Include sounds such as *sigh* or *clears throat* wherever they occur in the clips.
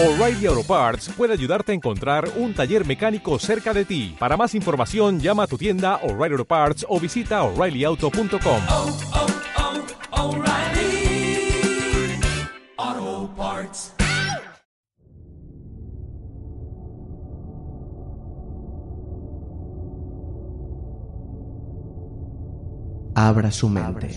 O'Reilly Auto Parts puede ayudarte a encontrar un taller mecánico cerca de ti. Para más información, llama a tu tienda O'Reilly Auto Parts o visita oreillyauto.com. oh, oh, Parts. Abra su mente.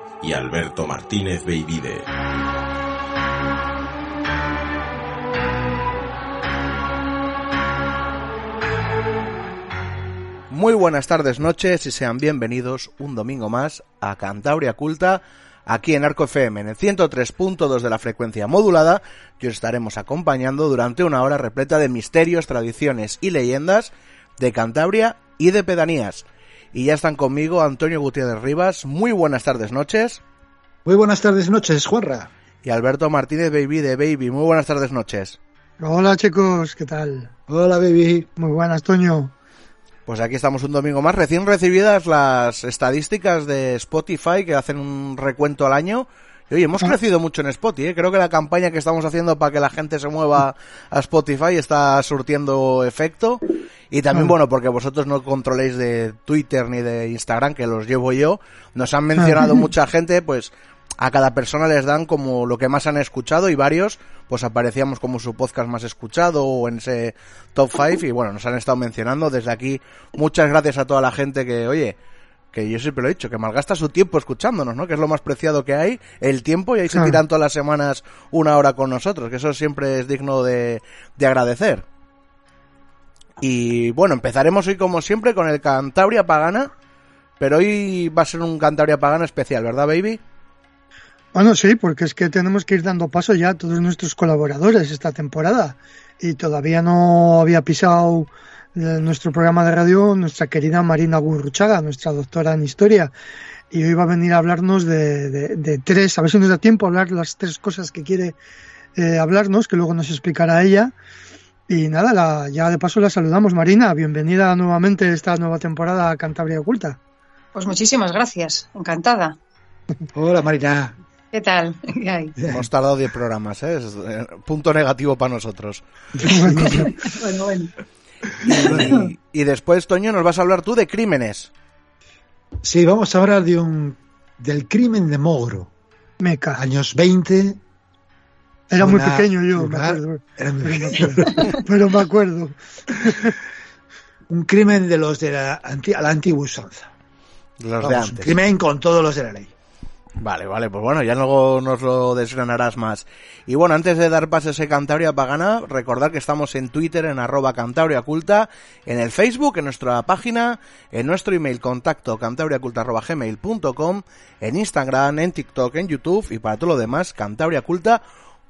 y Alberto Martínez Beivide. Muy buenas tardes, noches y sean bienvenidos un domingo más a Cantabria Culta, aquí en Arco FM, en el 103.2 de la frecuencia modulada, que os estaremos acompañando durante una hora repleta de misterios, tradiciones y leyendas de Cantabria y de pedanías. Y ya están conmigo Antonio Gutiérrez Rivas, muy buenas tardes, noches. Muy buenas tardes, noches, Juanra. Y Alberto Martínez Baby de Baby, muy buenas tardes, noches. Hola chicos, ¿qué tal? Hola, baby. Muy buenas, Toño. Pues aquí estamos un domingo más, recién recibidas las estadísticas de Spotify que hacen un recuento al año. Y oye, hemos crecido mucho en Spotify, ¿eh? creo que la campaña que estamos haciendo para que la gente se mueva a Spotify está surtiendo efecto. Y también, bueno, porque vosotros no controléis de Twitter ni de Instagram, que los llevo yo, nos han mencionado *laughs* mucha gente, pues a cada persona les dan como lo que más han escuchado y varios pues aparecíamos como su podcast más escuchado o en ese top 5 y bueno, nos han estado mencionando desde aquí. Muchas gracias a toda la gente que, oye, que yo siempre lo he dicho, que malgasta su tiempo escuchándonos, ¿no? Que es lo más preciado que hay, el tiempo, y ahí se Ah. tiran todas las semanas una hora con nosotros, que eso siempre es digno de, de agradecer. Y bueno, empezaremos hoy como siempre con el Cantabria Pagana, pero hoy va a ser un Cantabria Pagana especial, ¿verdad, baby? Bueno, sí, porque es que tenemos que ir dando paso ya a todos nuestros colaboradores esta temporada. Y todavía no había pisado eh, nuestro programa de radio nuestra querida Marina Gurruchaga, nuestra doctora en historia. Y hoy va a venir a hablarnos de, tres, a ver si nos da tiempo a hablar las tres cosas que quiere eh, hablarnos, que luego nos explicará ella. Y nada, la- ya de paso la saludamos. Marina, bienvenida nuevamente a esta nueva temporada a Cantabria Oculta. Pues muchísimas gracias, encantada. Hola, Marina. ¿Qué tal? ¿Qué hay? Hemos tardado 10 programas, ¿eh? Es eh, punto negativo para nosotros. Bueno, bueno. Y, y después, Toño, nos vas a hablar tú de crímenes. Sí, vamos a hablar de un del crimen de Mogro, Meca. años 20. Era muy pequeño yo, me acuerdo. Era muy Pero me pequeño. acuerdo. *laughs* Pero me acuerdo. *laughs* un crimen de los de la, anti- a la antigua usanza. Los Vamos, de un antes. crimen con todos los de la ley. Vale, vale, pues bueno, ya luego nos lo desgranarás más. Y bueno, antes de dar paso a ese Cantabria Pagana, recordar que estamos en Twitter en arroba Cantabria Culta, en el Facebook, en nuestra página, en nuestro email contacto cantabriaculta.gmail.com, en Instagram, en TikTok, en YouTube y para todo lo demás,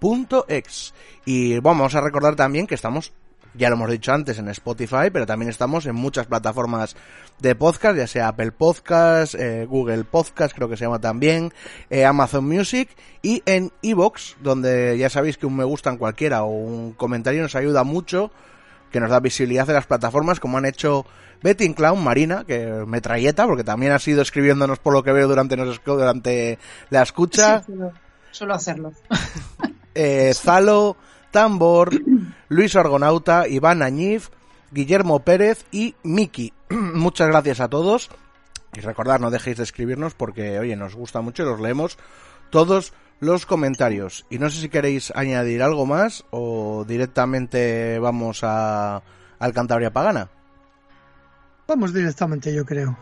cantabriaculta.ex. Y vamos a recordar también que estamos ya lo hemos dicho antes en Spotify, pero también estamos en muchas plataformas de podcast, ya sea Apple Podcast, eh, Google Podcast, creo que se llama también, eh, Amazon Music y en Evox, donde ya sabéis que un me gusta en cualquiera o un comentario nos ayuda mucho, que nos da visibilidad de las plataformas, como han hecho Betting Clown, Marina, que me trayeta, porque también ha sido escribiéndonos por lo que veo durante, nos- durante la escucha. Sí, suelo hacerlo. *laughs* eh, Zalo, Tambor, *clears throat* Luis Argonauta, Iván Añif, Guillermo Pérez y Miki. *clears throat* Muchas gracias a todos. Y recordad, no dejéis de escribirnos porque, oye, nos gusta mucho y los leemos todos los comentarios. Y no sé si queréis añadir algo más o directamente vamos a, al Cantabria Pagana. Vamos directamente, yo creo.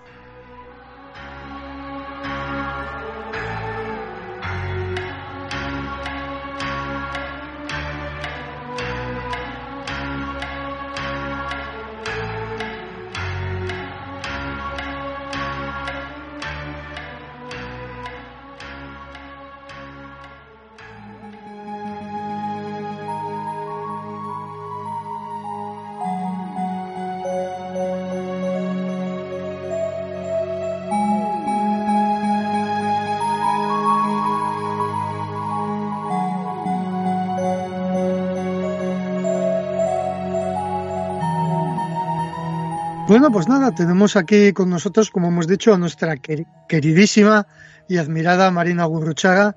Bueno, pues nada, tenemos aquí con nosotros, como hemos dicho, a nuestra quer- queridísima y admirada Marina Gurruchaga,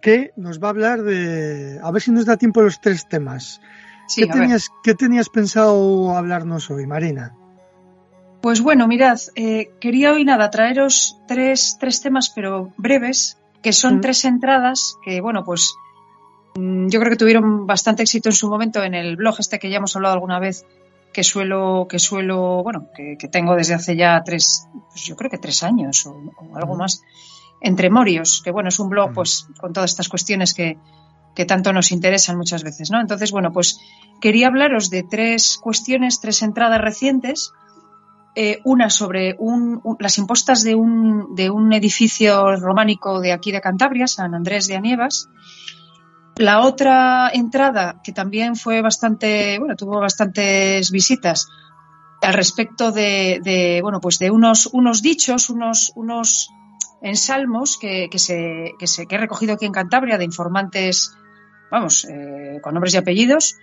que nos va a hablar de... A ver si nos da tiempo los tres temas. Sí, ¿Qué, tenías, ¿Qué tenías pensado hablarnos hoy, Marina? Pues bueno, mirad, eh, quería hoy nada traeros tres, tres temas, pero breves, que son tres entradas que, bueno, pues mm, yo creo que tuvieron bastante éxito en su momento en el blog este que ya hemos hablado alguna vez, que suelo, que suelo, bueno, que, que tengo desde hace ya tres, pues yo creo que tres años o, o algo más, entre Morios, que bueno, es un blog pues con todas estas cuestiones que, que tanto nos interesan muchas veces, ¿no? Entonces, bueno, pues quería hablaros de tres cuestiones, tres entradas recientes. Eh, una sobre un- un- las impostas de un, de un edificio románico de aquí de Cantabria, San Andrés de Anievas. La otra entrada, que también fue bastante, bueno, tuvo bastantes visitas, al respecto de, bueno, pues de unos, unos dichos, unos, unos ensalmos que, que, se, que, he recogido aquí en Cantabria de informantes, vamos, eh, con nombres y apellidos,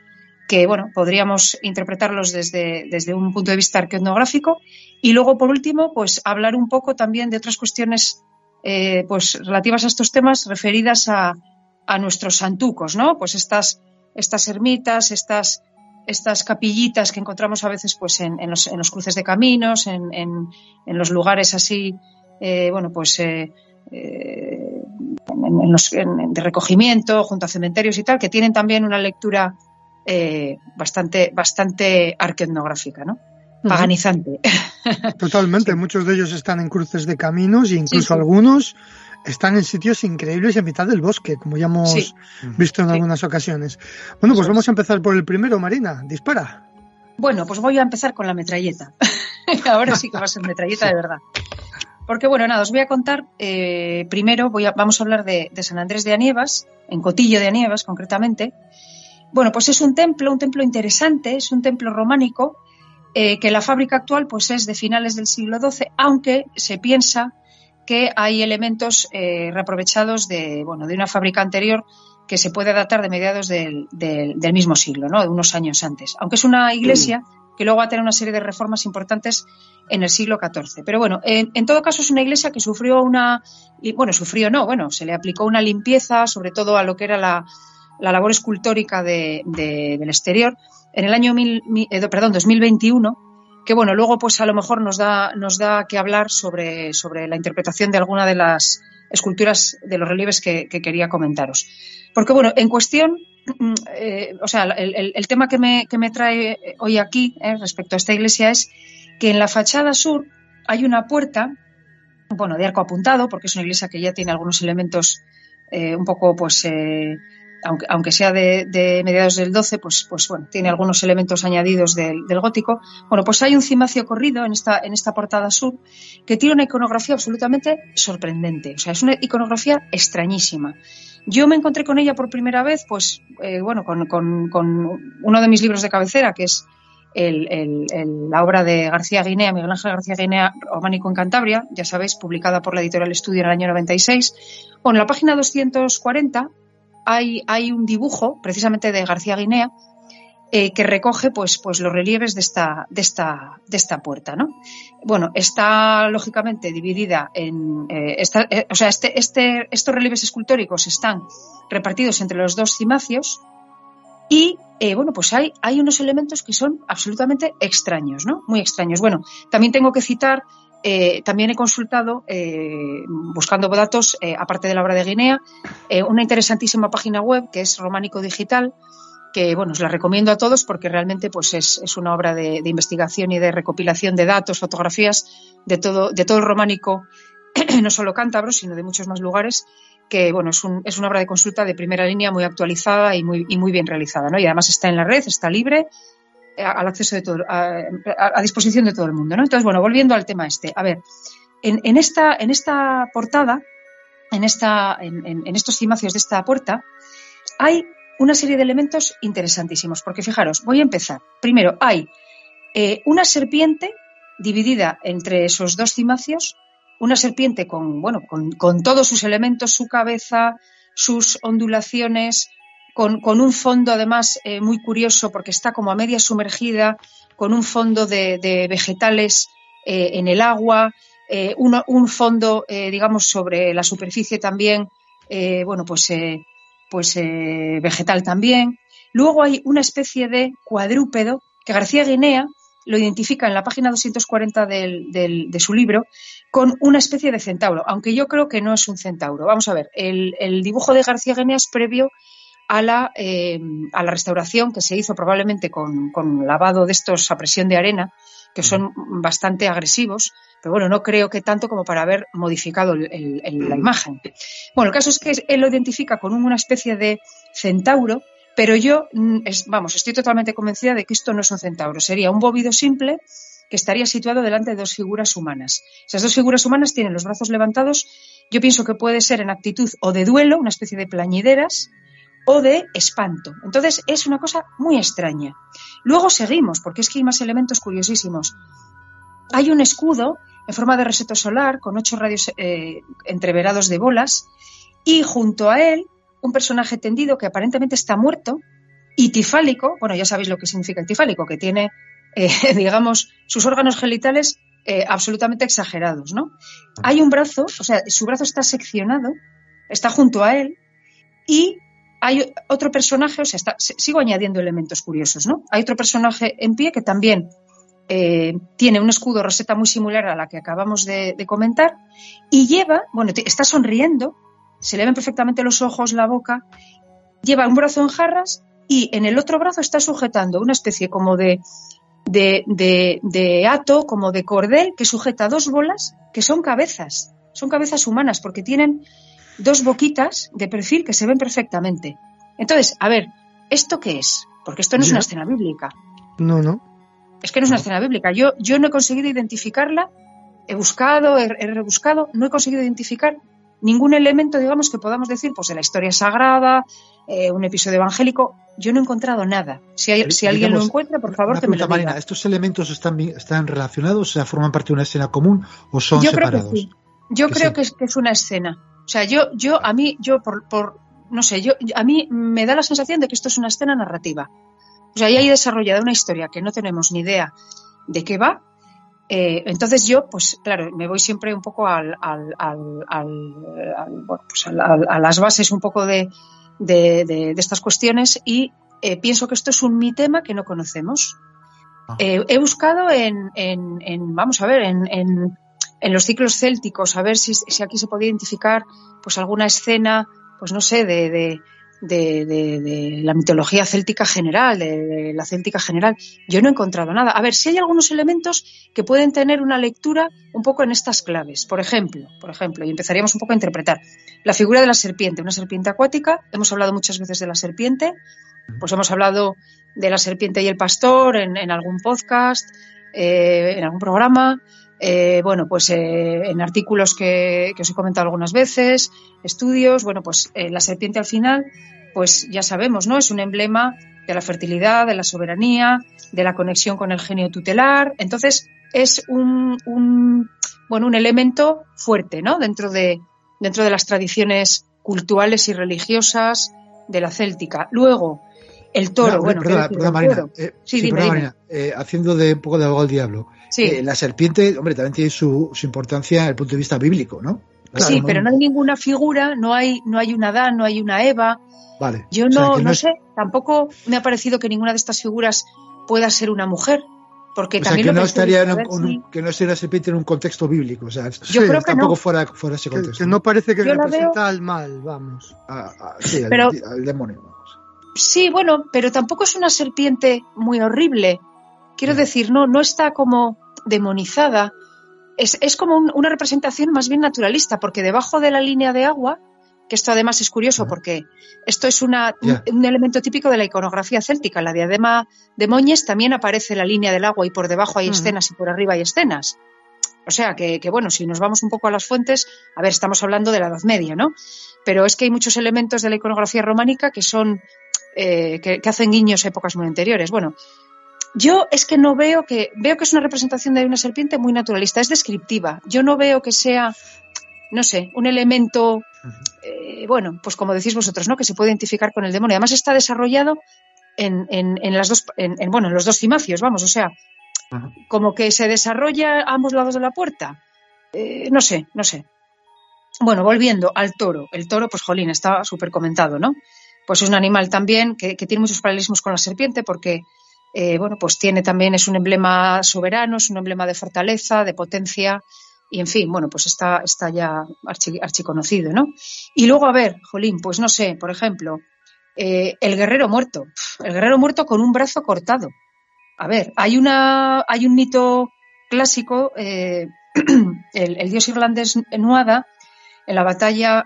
que bueno, podríamos interpretarlos desde, desde un punto de vista arqueonográfico. Y luego, por último, pues hablar un poco también de otras cuestiones eh, pues relativas a estos temas referidas a, a nuestros santucos, ¿no? Pues estas, estas ermitas, estas, estas capillitas que encontramos a veces pues en, en, los, en los, cruces de caminos, en, en, en los lugares así, eh, bueno, pues eh, eh, en los, de recogimiento, junto a cementerios y tal, que tienen también una lectura eh, bastante, bastante arqueonográfica, ¿no? Paganizante. Totalmente, *laughs* sí. muchos de ellos están en cruces de caminos e incluso Sí, sí. algunos están en sitios increíbles en mitad del bosque, como ya hemos Sí. visto en Sí. algunas ocasiones. Bueno, pues vamos a empezar por el primero, Marina. Dispara. Bueno, pues voy a empezar con la metralleta. *laughs* Ahora sí que va a ser metralleta de verdad. Porque bueno, nada, os voy a contar, eh, primero voy a, vamos a hablar de, de San Andrés de Anievas, en Cotillo de Anievas concretamente. Bueno, pues es un templo, un templo interesante, es un templo románico, eh, que la fábrica actual pues es de finales del siglo XII, aunque se piensa que hay elementos eh, reaprovechados de, bueno, de una fábrica anterior que se puede datar de mediados del, del- del mismo siglo, ¿no? de unos años antes. Aunque es una iglesia que luego va a tener una serie de reformas importantes en el siglo XIV. Pero bueno, en, en todo caso es una iglesia que sufrió una, bueno, sufrió no, bueno, se le aplicó una limpieza, sobre todo a lo que era la, la labor escultórica de- de- del exterior, en el año mil- mi- eh, perdón, 2021, que bueno, luego pues a lo mejor nos da, nos da que hablar sobre, sobre la interpretación de alguna de las esculturas de los relieves que, que quería comentaros. Porque bueno, en cuestión, mm, eh, o sea, el, el- tema que me, que me trae hoy aquí eh, respecto a esta iglesia es que en la fachada sur hay una puerta, bueno, de arco apuntado, porque es una iglesia que ya tiene algunos elementos eh, un poco, pues, aunque, aunque sea de, mediados del 12, pues, pues bueno, tiene algunos elementos añadidos del, gótico. Bueno, pues hay un cimacio corrido en esta, en esta portada sur que tiene una iconografía absolutamente sorprendente. O sea, es una iconografía extrañísima. Yo me encontré con ella por primera vez, pues, eh, bueno, con, con- uno de mis libros de cabecera, que es la obra de García Guinea, Miguel Ángel García Guinea, Románico en Cantabria, ya sabéis, publicada por la editorial Estudio en el año 96. Bueno, en la página 240 hay, un dibujo, precisamente de García Guinea, eh, que recoge pues, pues los relieves de esta, puerta, ¿no? Bueno, está lógicamente dividida en, eh, eh, o sea, este, este, estos relieves escultóricos están repartidos entre los dos cimacios y, bueno, pues hay, hay unos elementos que son absolutamente extraños, ¿no? Muy extraños. Bueno, también tengo que citar, eh, también he consultado, eh, buscando datos, eh, aparte de la obra de Guinea, una interesantísima página web que es Románico Digital, que bueno, os la recomiendo a todos porque realmente pues es, es una obra de, de investigación y de recopilación de datos, fotografías de todo, de todo el románico, *clears throat* no solo cántabro, sino de muchos más lugares, que bueno, es, un- es una obra de consulta de primera línea muy actualizada y muy, y muy bien realizada, ¿no? Y además está en la red, está libre, al acceso de todo, a, a- disposición de todo el mundo, ¿no? Entonces, bueno, volviendo al tema este, a ver, en, esta, en esta portada, en, esta, en estos cimacios de esta puerta, hay una serie de elementos interesantísimos, porque fijaros, voy a empezar. Primero, hay eh, una serpiente dividida entre esos dos cimacios, una serpiente con, bueno, con, con todos sus elementos, su cabeza, sus ondulaciones, con, un fondo además eh, muy curioso porque está como a media sumergida, con un fondo de, vegetales eh, en el agua, eh, uno- un fondo, digamos, sobre la superficie también, bueno, pues, pues vegetal también. Luego hay una especie de cuadrúpedo que García Guinea lo identifica en la página 240 del- del- de su libro con una especie de centauro, aunque yo creo que no es un centauro. Vamos a ver, el, el dibujo de García Guinea es previo a la, eh, a la restauración que se hizo probablemente con, con lavado de estos a presión de arena, que son bastante agresivos, pero bueno, no creo que tanto como para haber modificado el- el- el- la imagen. Bueno, el caso es que él lo identifica con una especie de centauro, pero yo, mm, es- vamos, estoy totalmente convencida de que esto no es un centauro, sería un bóvido simple que estaría situado delante de dos figuras humanas. Esas dos figuras humanas tienen los brazos levantados, yo pienso que puede ser en actitud o de duelo, una especie de plañideras, o de espanto. Entonces es una cosa muy extraña. Luego seguimos, porque es que hay más elementos curiosísimos. Hay un escudo en forma de reseto solar con ocho radios eh, entreverados de bolas y junto a él un personaje tendido que aparentemente está muerto y tifálico, bueno, ya sabéis lo que significa el tifálico, que tiene, eh, *laughs* digamos, sus órganos genitales eh, absolutamente exagerados, ¿no? Hay un brazo, o sea, su brazo está seccionado, está junto a él y hay otro personaje, o sea, está- sigo añadiendo elementos curiosos, ¿no? Hay otro personaje en pie que también eh, tiene un escudo roseta muy similar a la que acabamos de, de comentar y lleva, bueno, está sonriendo, se le ven perfectamente los ojos, la boca, lleva un brazo en jarras y en el otro brazo está sujetando una especie como de, de, de, de hato, como de cordel, que sujeta dos bolas que son cabezas, son cabezas humanas porque tienen dos boquitas de perfil que se ven perfectamente. Entonces, a ver, ¿esto qué es? Porque esto no es una escena bíblica. No, no. Es que no es una escena bíblica. Yo, yo no he conseguido identificarla, he buscado, he, he rebuscado, no he conseguido identificar ningún elemento, digamos, que podamos decir, pues de la historia sagrada, eh, un episodio evangélico. Yo no he encontrado nada. Si, hay- Pero, si alguien lo encuentra, por favor, que me lo diga. Marina, ¿estos elementos están, están relacionados, o sea, forman parte de una escena común o son Yo creo separados? que sí. Yo Que creo sí. que, es, que es una escena. O sea, yo, yo a mí, yo por, por, no sé, yo, a mí me da la sensación de que esto es una escena narrativa. O sea, ahí hay desarrollada una historia que no tenemos ni idea de qué va. Eh, entonces yo, pues claro, me voy siempre un poco al, al, al, bueno, pues a las bases un poco de, de, de- de estas cuestiones y eh, pienso que esto es un mi tema que no conocemos. Ah. Eh, he buscado en, en, en- vamos a ver, en, en, en los ciclos célticos, a ver si, si aquí se podía identificar pues alguna escena, pues no sé, de, de, de, la mitología céltica general, de, la céltica general. Yo no he encontrado nada. A ver, si hay algunos elementos que pueden tener una lectura un poco en estas claves. Por ejemplo, por ejemplo, y empezaríamos un poco a interpretar la figura de la serpiente, una serpiente acuática. Hemos hablado muchas veces de la serpiente, pues hemos hablado de la serpiente y el pastor en, en algún podcast, eh, en algún programa. Eh, bueno, pues eh, en artículos que, que os he comentado algunas veces, estudios, bueno, pues eh, la serpiente al final, pues ya sabemos, ¿no? Es un emblema de la fertilidad, de la soberanía, de la conexión con el genio tutelar. Entonces, es un, un bueno, un elemento fuerte, ¿no? Dentro de, dentro de las tradiciones culturales y religiosas de la céltica. Luego, el toro, No, bueno, ¿qué perdona, Marina. eh, Sí, sí, dime, perdona, dime. Marina, eh, haciendo de un poco de abogado al diablo. Sí. Eh, la serpiente, hombre, también tiene su, su importancia desde el punto de vista bíblico, ¿no? sí, pero no hay ninguna figura, no hay, no hay un Adán, no hay una Eva. Vale. Yo O sea, no, no es- sé, tampoco me ha parecido que ninguna de estas figuras pueda ser una mujer. Porque O sea, también que lo no, estaría en un- ver un- si- que no sería la serpiente en un contexto bíblico. O sea, Yo creo que tampoco no. fuera, fuera ese contexto. que no parece que Yo representa al mal, vamos. Ah, ah, sí, al, Pero- al demonio. Sí, bueno, pero tampoco es una serpiente muy horrible. Quiero decir, no, no está como demonizada. Es, es como un- una representación más bien naturalista, porque debajo de la línea de agua, que esto además es curioso porque esto es una, un, elemento típico de la iconografía céltica. La diadema de Moñes también aparece la línea del agua y por debajo hay escenas y por arriba hay escenas. O sea que, que, bueno, si nos vamos un poco a las fuentes, a ver, estamos hablando de la Edad Media, ¿no? Pero es que hay muchos elementos de la iconografía románica que son eh, que, que hacen guiños a épocas muy anteriores. Bueno, yo es que no veo que veo que es una representación de una serpiente muy naturalista, es descriptiva. Yo no veo que sea, no sé, un elemento, eh, bueno, pues como decís vosotros, ¿no? Que se puede identificar con el demonio. Además está desarrollado en, en, en las dos, en, en, bueno, en los dos cimacios, vamos, o sea, como que se desarrolla a ambos lados de la puerta. Eh, no sé, no sé. Bueno, volviendo al toro. El toro, pues jolín, está súper comentado, ¿no? Pues es un animal también que, tiene muchos paralelismos con la serpiente porque, eh, bueno, pues tiene también, es un emblema soberano, es un emblema de fortaleza, de potencia, y en fin, bueno, pues está, está ya archi, archiconocido, ¿no? Y luego, a ver, jolín, pues no sé, por ejemplo, eh, el guerrero muerto. El guerrero muerto con un brazo cortado. A ver, hay, una, hay un mito clásico, eh, el, el, dios irlandés Nuada, en la batalla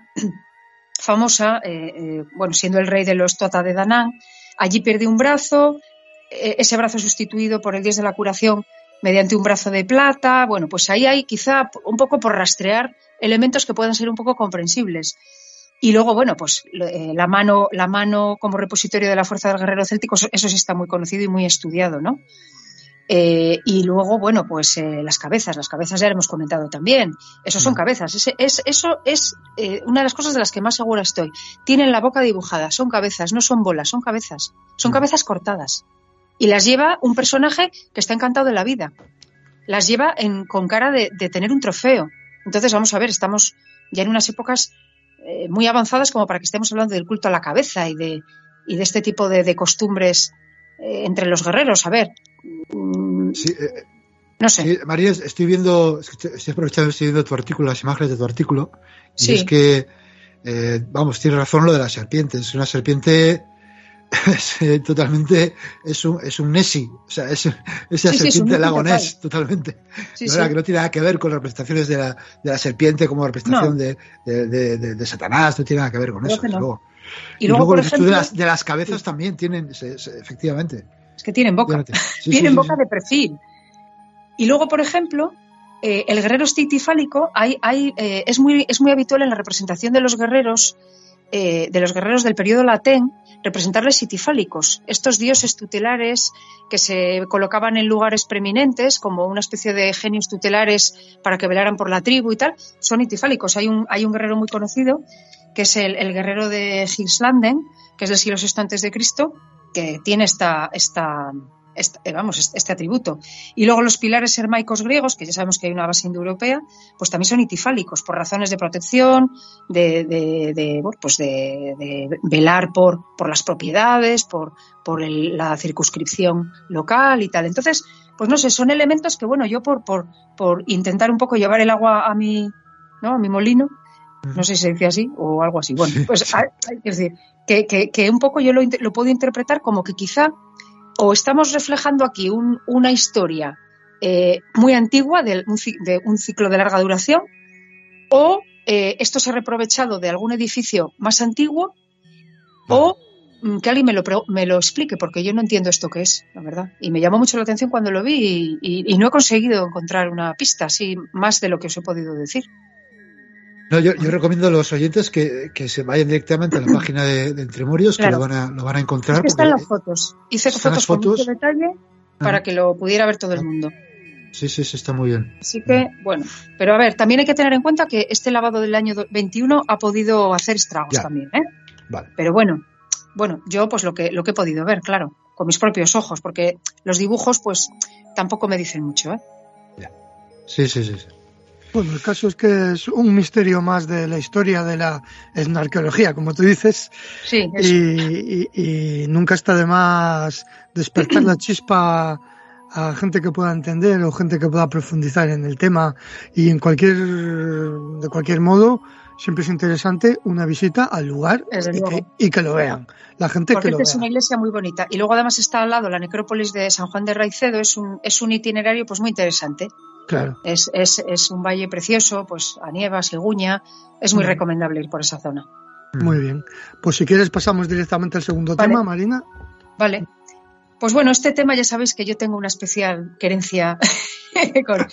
famosa, eh, eh, bueno, siendo el rey de los Tota de Danán, allí pierde un brazo, eh, ese brazo sustituido por el dios de la curación mediante un brazo de plata. Bueno, pues ahí hay quizá un poco por rastrear elementos que puedan ser un poco comprensibles. Y luego, bueno, pues eh, la mano, la mano como repositorio de la fuerza del guerrero céltico, eso, eso sí está muy conocido y muy estudiado, ¿no? Eh, y luego, bueno, pues eh, las cabezas, las cabezas ya hemos comentado también. Eso son cabezas. Ese, es, eso es eh, una de las cosas de las que más segura estoy. Tienen la boca dibujada, son cabezas, no son bolas, son cabezas. Son cabezas cortadas. Y las lleva un personaje que está encantado de la vida. Las lleva en, con cara de, de tener un trofeo. Entonces, vamos a ver, estamos ya en unas épocas eh, muy avanzadas como para que estemos hablando del culto a la cabeza y de, y de este tipo de, de costumbres entre los guerreros. A ver. Mm, Sí, eh, no sé. sí, María, estoy viendo, estoy aprovechando, estoy viendo tu artículo, las imágenes de tu artículo, y Sí. es que, eh, vamos, tienes razón lo de las serpientes. Es una serpiente *laughs* es, eh, totalmente, es un, es un Nessie, o sea, es, es la Sí, serpiente Nessie lago total. Ness, totalmente. Sí. verdad, que no tiene nada que ver con las representaciones de la, de la serpiente como representación No. de, de, de- Satanás, no tiene nada que ver con Creo eso, no. luego. Y luego, por tú ejemplo, de, las, de las cabezas también tienen, se- se- efectivamente. Es que tienen boca. *laughs* Sí, tienen sí, boca sí. de perfil. Y luego, por ejemplo, eh, el guerrero estitifálico hay, hay, eh, es, muy, es muy habitual en la representación de los guerreros, eh, de los guerreros del periodo latén, representarles sitifálicos, estos dioses tutelares que se colocaban en lugares preeminentes, como una especie de genios tutelares para que velaran por la tribu y tal, son itifálicos. Hay un, hay un guerrero muy conocido, que es el, el guerrero de Gislanden, que es del siglo VI antes de Cristo, que tiene esta, esta, eh, vamos, este, este atributo. Y luego los pilares hermaicos griegos, que ya sabemos que hay una base indoeuropea, pues también son itifálicos por razones de protección, de, de, de, bueno, pues de, de velar por, por las propiedades, por, por el- la circunscripción local y tal. Entonces, pues no sé, son elementos que, bueno, yo por, por, por intentar un poco llevar el agua a mi, ¿no? a mi molino, no sé si se dice así o algo así. Bueno, pues es decir, que, que, que un poco yo lo, puedo interpretar como que quizá o estamos reflejando aquí un- una historia eh, muy antigua de un, ci- de un ciclo de larga duración o eh, esto se ha reprovechado de algún edificio más antiguo o mm, que alguien me lo, pre- me lo explique porque yo no entiendo esto que es, la verdad. Y me llamó mucho la atención cuando lo vi y, y- y no he conseguido encontrar una pista así más de lo que os he podido decir. No, yo, yo recomiendo a los oyentes que, que se vayan directamente a la página de, de Claro. que lo van a, lo van a encontrar. Es que están las fotos. Hice están fotos, las con fotos. mucho detalle para Ajá. que lo pudiera ver todo el mundo. Sí, sí, sí, está muy bien. Así que, bueno, pero a ver, también hay que tener en cuenta que este lavado del año do- 21 ha podido hacer estragos Ya. también, ¿eh? Vale. Pero bueno, bueno, yo pues lo que, lo que he podido ver, claro, con mis propios ojos, porque los dibujos pues tampoco me dicen mucho, ¿eh? Sí, sí, sí. sí. Bueno, el caso es que es un misterio más de la historia de la etnoarqueología, como tú dices, Sí, y, y- y nunca está de más despertar la chispa a gente que pueda entender o gente que pueda profundizar en el tema. Y en cualquier de cualquier modo siempre es interesante una visita al lugar y que, y que lo vean. La gente Porque que lo esta es vea. una iglesia muy bonita. Y luego además está al lado la necrópolis de San Juan de Raicedo, es un, es un itinerario pues muy interesante. Claro Es, es, es un valle precioso, pues a Nievas, Iguña, es muy Mm. recomendable ir por esa zona. muy bien pues si quieres pasamos directamente al segundo Vale. tema Marina Vale. Pues bueno, este tema ya sabéis que yo tengo una especial querencia *laughs* con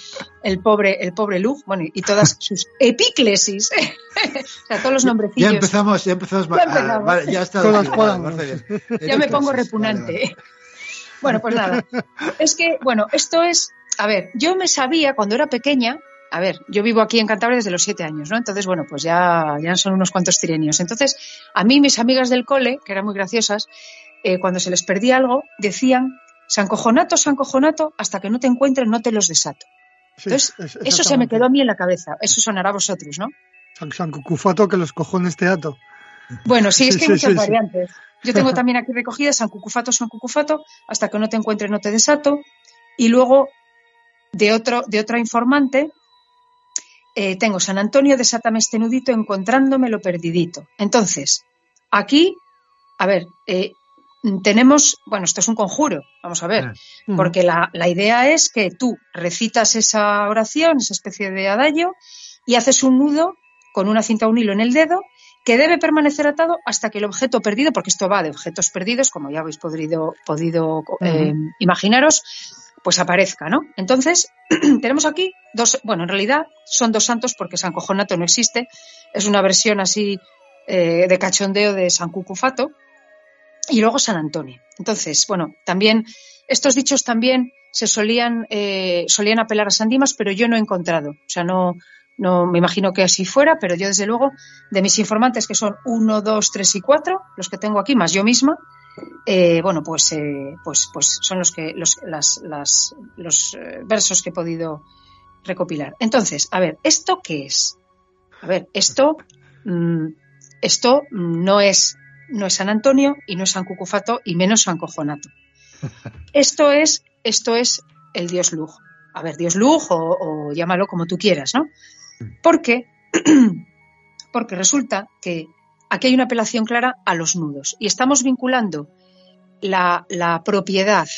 el pobre, el pobre Lug, bueno, y todas sus epíclesis. *laughs* o sea, todos los Ya nombrecillos. empezamos, ya empezamos. Ya ah, empezamos. vale, ya está. Con las vale, vale, bien. ya me pongo Vale, repugnante. vale. Bueno, pues nada. Es que, bueno, esto es, a ver, yo me sabía cuando era pequeña, a ver, yo vivo aquí en Cantabria desde los siete años, ¿no? Entonces, bueno, pues ya, ya son unos cuantos tirenios. Entonces, a mí mis amigas del cole, que eran muy graciosas, eh, cuando se les perdía algo, decían San Cojonato, San Cojonato, hasta que no te encuentren, no te los desato. Sí, Entonces, es- eso se me quedó a mí en la cabeza. Eso sonará a vosotros, ¿no? San, San Cucufato que los cojones te ato. Bueno, sí, es Sí, que hay muchas sí, variantes. Yo tengo *laughs* también aquí recogida San Cucufato, San Cucufato, hasta que no te encuentre no te desato. Y luego, de, otro, de otra informante, eh, tengo San Antonio, desátame este nudito, encontrándome lo perdidito. Entonces, aquí, a ver, eh, tenemos, bueno, esto es un conjuro, vamos a ver, Ujú. porque la, la idea es que tú recitas esa oración, esa especie de adagio, y haces un nudo con una cinta o un hilo en el dedo que debe permanecer atado hasta que el objeto perdido, porque esto va de objetos perdidos, como ya habéis podido, podido eh, imaginaros, pues aparezca, ¿no? Entonces, *clears throat* tenemos aquí dos, bueno, en realidad son dos santos porque San Cojonato no existe, es una versión así eh, de cachondeo de San Cucufato, y luego San Antonio. Entonces, bueno, también estos dichos también se solían, eh, solían apelar a San Dimas, pero yo no he encontrado. O sea, no, no me imagino que así fuera, pero yo desde luego, de mis informantes, que son uno, dos, tres y cuatro, los que tengo aquí, más yo misma, eh, bueno, pues, eh, pues, pues son los que, los, las, las, los eh, versos que he podido recopilar. Entonces, a ver, ¿esto qué es? A ver, esto, mm, esto no es, no es San Antonio y no es San Cucufato y menos San Cojonato. *laughs* Esto es, esto es el dios Lug. A ver, dios Lug o, o llámalo como tú quieras, ¿no? Porque, *clears throat* porque resulta que aquí hay una apelación clara a los nudos y estamos vinculando la, propiedad,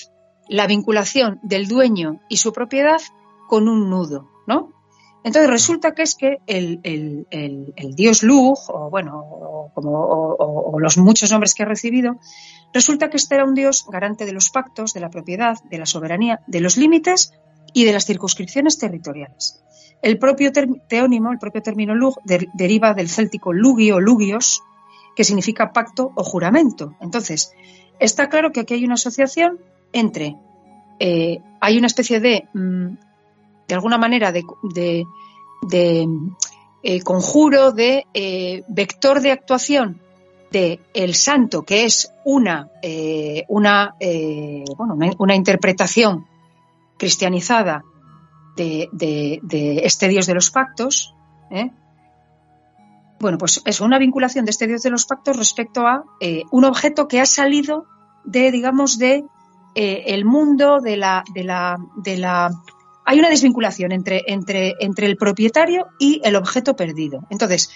la vinculación del dueño y su propiedad con un nudo, ¿no? Entonces resulta que es que el, dios Lug, o bueno, como, o los muchos nombres que ha recibido, resulta que este era un dios garante de los pactos, de la propiedad, de la soberanía, de los límites y de las circunscripciones territoriales. El propio teónimo, el propio término Lug, de- deriva del céltico lugi o lugios, que significa pacto o juramento. Entonces, está claro que aquí hay una asociación entre, eh, hay una especie de, mm, de alguna manera, de, de- eh, conjuro, de eh, vector de actuación de el santo, que es una, una, bueno, una interpretación cristianizada de, de- de este dios de los pactos, ¿eh? bueno, pues es una vinculación de este dios de los pactos respecto a eh, un objeto que ha salido de, digamos, de eh, el mundo de la, de la, de la hay una desvinculación entre, entre, entre el propietario y el objeto perdido. Entonces,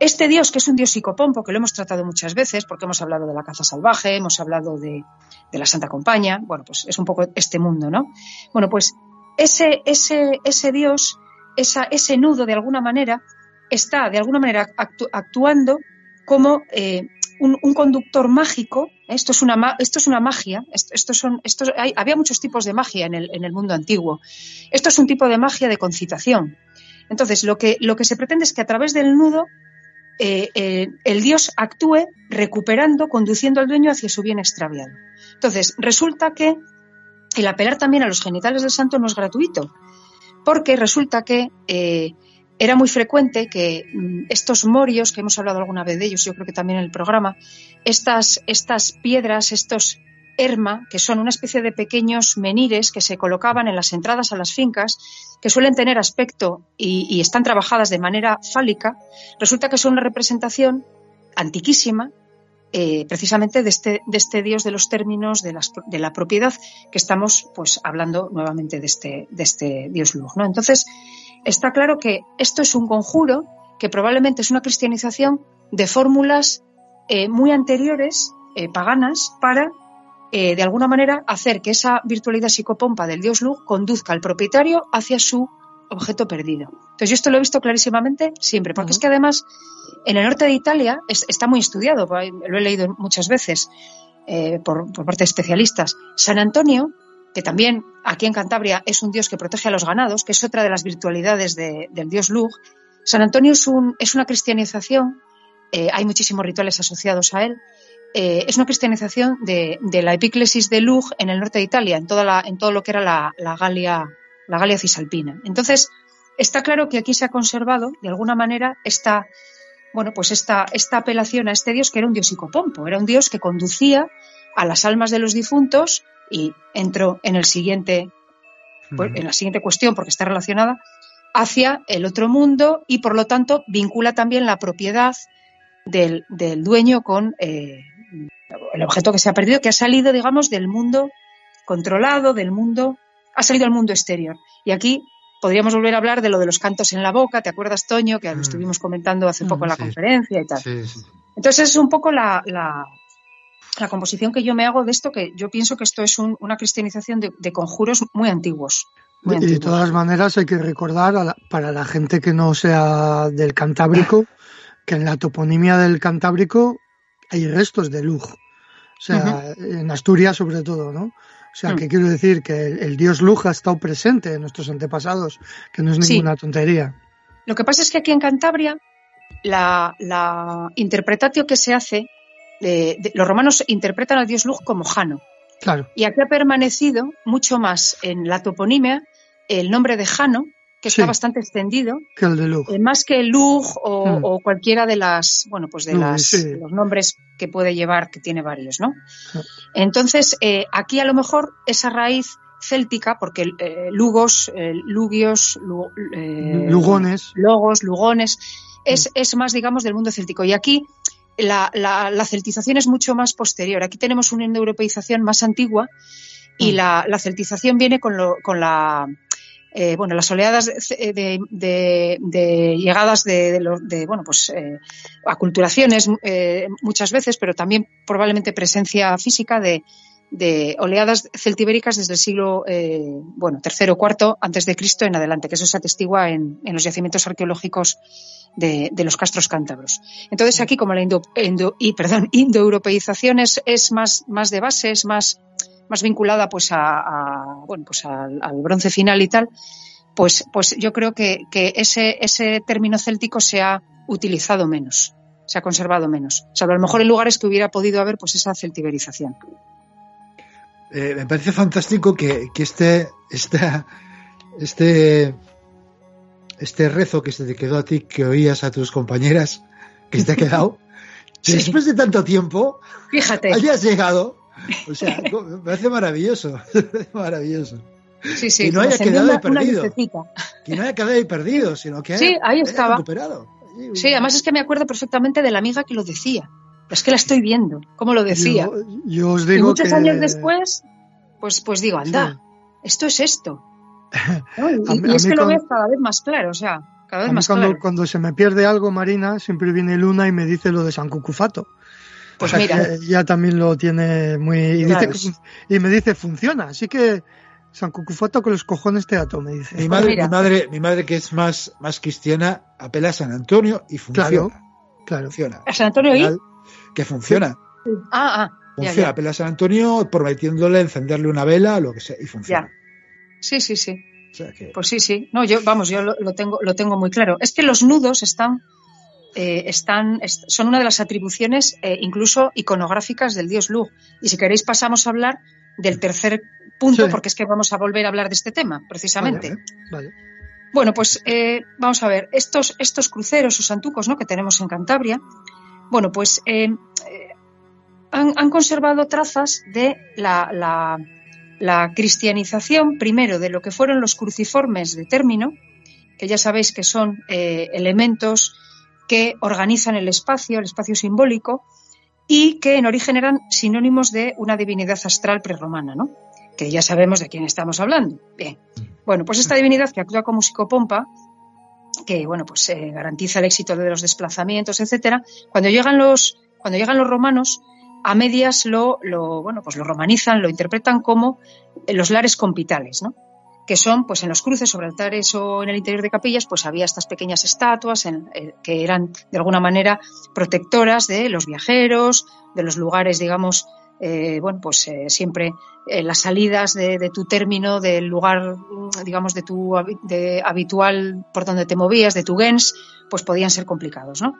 este dios, que es un dios psicopompo, que lo hemos tratado muchas veces, porque hemos hablado de la caza salvaje, hemos hablado de, de la Santa Compañía, bueno, pues es un poco este mundo, ¿no? Bueno, pues ese, ese, ese dios, esa, ese nudo, de alguna manera, está de alguna manera actu- actuando como eh, un, conductor mágico. Esto es una, esto es una magia. Esto, son, estos, hay- había muchos tipos de magia en el, en el mundo antiguo. Esto es un tipo de magia de concitación. Entonces, lo que, lo que se pretende es que a través del nudo eh, eh, el dios actúe recuperando, conduciendo al dueño hacia su bien extraviado. Entonces, resulta que el apelar también a los genitales del santo no es gratuito, porque resulta que eh, era muy frecuente que mm, estos morios, que hemos hablado alguna vez de ellos, yo creo que también en el programa, estas, estas piedras, estos erma, que son una especie de pequeños menires que se colocaban en las entradas a las fincas, que suelen tener aspecto y, y están trabajadas de manera fálica, resulta que son una representación antiquísima eh, precisamente de este, de este dios de los términos de, las- de la propiedad que estamos pues hablando nuevamente de este, de este dios Lug. ¿no? Entonces, está claro que esto es un conjuro que probablemente es una cristianización de fórmulas eh, muy anteriores, eh, paganas, para de alguna manera hacer que esa virtualidad psicopompa del dios Lug conduzca al propietario hacia su objeto perdido. Entonces yo esto lo he visto clarísimamente siempre, porque es que además en el norte de Italia es- está muy estudiado, lo he leído muchas veces eh, por, parte de especialistas. San Antonio, que también aquí en Cantabria es un dios que protege a los ganados, que es otra de las virtualidades de- del dios Lug. San Antonio es, un- es una cristianización, eh, hay muchísimos rituales asociados a él, eh, es una cristianización de, la epíclesis de Lug en el norte de Italia, en, todo lo que era la Galia cisalpina. Entonces, está claro que aquí se ha conservado, de alguna manera, esta, bueno, pues esta, esta apelación a este dios que era un dios psicopompo, era un dios que conducía a las almas de los difuntos y entro en el siguiente, pues, en la siguiente cuestión porque está relacionada hacia el otro mundo y por lo tanto vincula también la propiedad del, del dueño con eh, el objeto que se ha perdido, que ha salido, digamos, del mundo controlado, del mundo, ha salido al mundo exterior. Y aquí podríamos volver a hablar de lo de los cantos en la boca, ¿te acuerdas, Toño? Que lo Mm. estuvimos comentando hace poco en la sí. conferencia y tal. Sí, sí. Entonces es un poco la, la- la composición que yo me hago de esto, que yo pienso que esto es un- una cristianización de, de conjuros muy antiguos. Muy Y de todas maneras hay que recordar a la- para la gente que no sea del Cantábrico *laughs* que en la toponimia del Cantábrico hay restos de Lug. O sea, en Asturias sobre todo, ¿no? O sea, Mm. que quiero decir que el, el dios Lug ha estado presente en nuestros antepasados, que no es Sí. ninguna tontería. Lo que pasa es que aquí en Cantabria, la, la interpretatio que se hace, de- de- los romanos interpretan al dios Lug como Jano. Claro, Y aquí ha permanecido mucho más en la toponimia el nombre de Jano, que está bastante extendido, que el de Lug. eh, más que Lug o, Mm. o cualquiera de las, bueno, pues de Lug, las, sí. los nombres que puede llevar, que tiene varios, ¿no? Sí. Entonces, eh, aquí a lo mejor esa raíz céltica, porque eh, Lugos, Lugios, Lu- Lugones. Logos, Lugones, es, Mm. es más, digamos, del mundo céltico. Y aquí la, la- la celtización es mucho más posterior. Aquí tenemos una indoeuropeización más antigua y Mm. la, la celtización viene con, lo- con la, eh, bueno, las oleadas de, de- de- de llegadas de, de los- de, bueno, pues, eh, aculturaciones eh, muchas veces, pero también probablemente presencia física de, oleadas celtibéricas desde el siglo eh, bueno tercero o cuarto antes de Cristo en adelante, que eso se atestigua en, en los yacimientos arqueológicos de, de los castros cántabros. Entonces aquí como la indo, indo- y, perdón, indoeuropeización es, es más, más de base, es más, más vinculada pues a, a, bueno pues al, al bronce final y tal, pues, pues yo creo que, que ese, ese término céltico se ha utilizado menos, se ha conservado menos. Salvo a lo mejor en lugares que hubiera podido haber pues esa celtiberización. Eh, me parece fantástico que, que este, esta- este, este rezo que se te quedó a ti, que oías a tus compañeras, que se te ha quedado, *laughs* Sí. después de tanto tiempo, Fíjate, hayas llegado. O sea, me parece maravilloso, *laughs* me parece maravilloso. sí, sí, y no como haya quedado una perdido. Que no haya quedado ahí perdido, sino que Sí, haya- ahí haya estaba. recuperado. Sí, además es que me acuerdo perfectamente de la amiga que lo decía. Es que la estoy viendo, cómo lo decía. Yo, yo os y digo muchos que años después, pues, pues digo, anda, Sí. esto es esto. *laughs* ¿no? Y, mí- y es que lo veo cada vez más claro, o sea, cada vez más cuando, claro. cuando se me pierde algo, Marina, siempre viene Luna y me dice lo de San Cucufato. Pues O sea, mira, ella también lo tiene muy... Y, Claro. y me dice, funciona. Así que San Cucufato con los cojones te ato, me dice. Mi madre, mira. mi madre, mi madre que es más, más cristiana, apela a San Antonio y funciona. Claro, claro. Funciona. ¿a San Antonio final, Que funciona. Ah, ah, ya, ya. Apela a San Antonio prometiéndole encenderle una vela, lo que sea, y funciona. Ya. Sí, sí, sí. O sea que- Pues sí, sí. No, yo, vamos, yo lo, lo tengo, lo tengo muy claro. Es que los nudos están, eh, están, est- son una de las atribuciones eh, incluso iconográficas del dios Lug. Y si queréis pasamos a hablar del tercer punto, Sí. porque es que vamos a volver a hablar de este tema, precisamente. Vale. Vale. Bueno, pues eh, vamos a ver, estos, estos cruceros o santucos ¿no? que tenemos en Cantabria, bueno, pues han, han conservado trazas de la, la- la cristianización, primero, de lo que fueron los cruciformes de término, que ya sabéis que son elementos que organizan el espacio, el espacio simbólico, y que en origen eran sinónimos de una divinidad astral prerromana, ¿no? Que ya sabemos de quién estamos hablando. Bien. Bueno, pues esta divinidad que actúa como psicopompa, que bueno, pues eh, garantiza el éxito de los desplazamientos, etcétera, cuando llegan los, cuando llegan los romanos, a medias lo, lo, bueno, pues lo romanizan, lo interpretan como los lares compitales, ¿no? Que son, pues en los cruces sobre altares o en el interior de capillas, pues había estas pequeñas estatuas eh, que eran de alguna manera protectoras de los viajeros, de los lugares, digamos, eh, bueno, pues eh, siempre las salidas de, tu término, del lugar, mm, digamos, de tu de habitual por donde te movías, de tu gens, pues podían ser complicados, ¿no?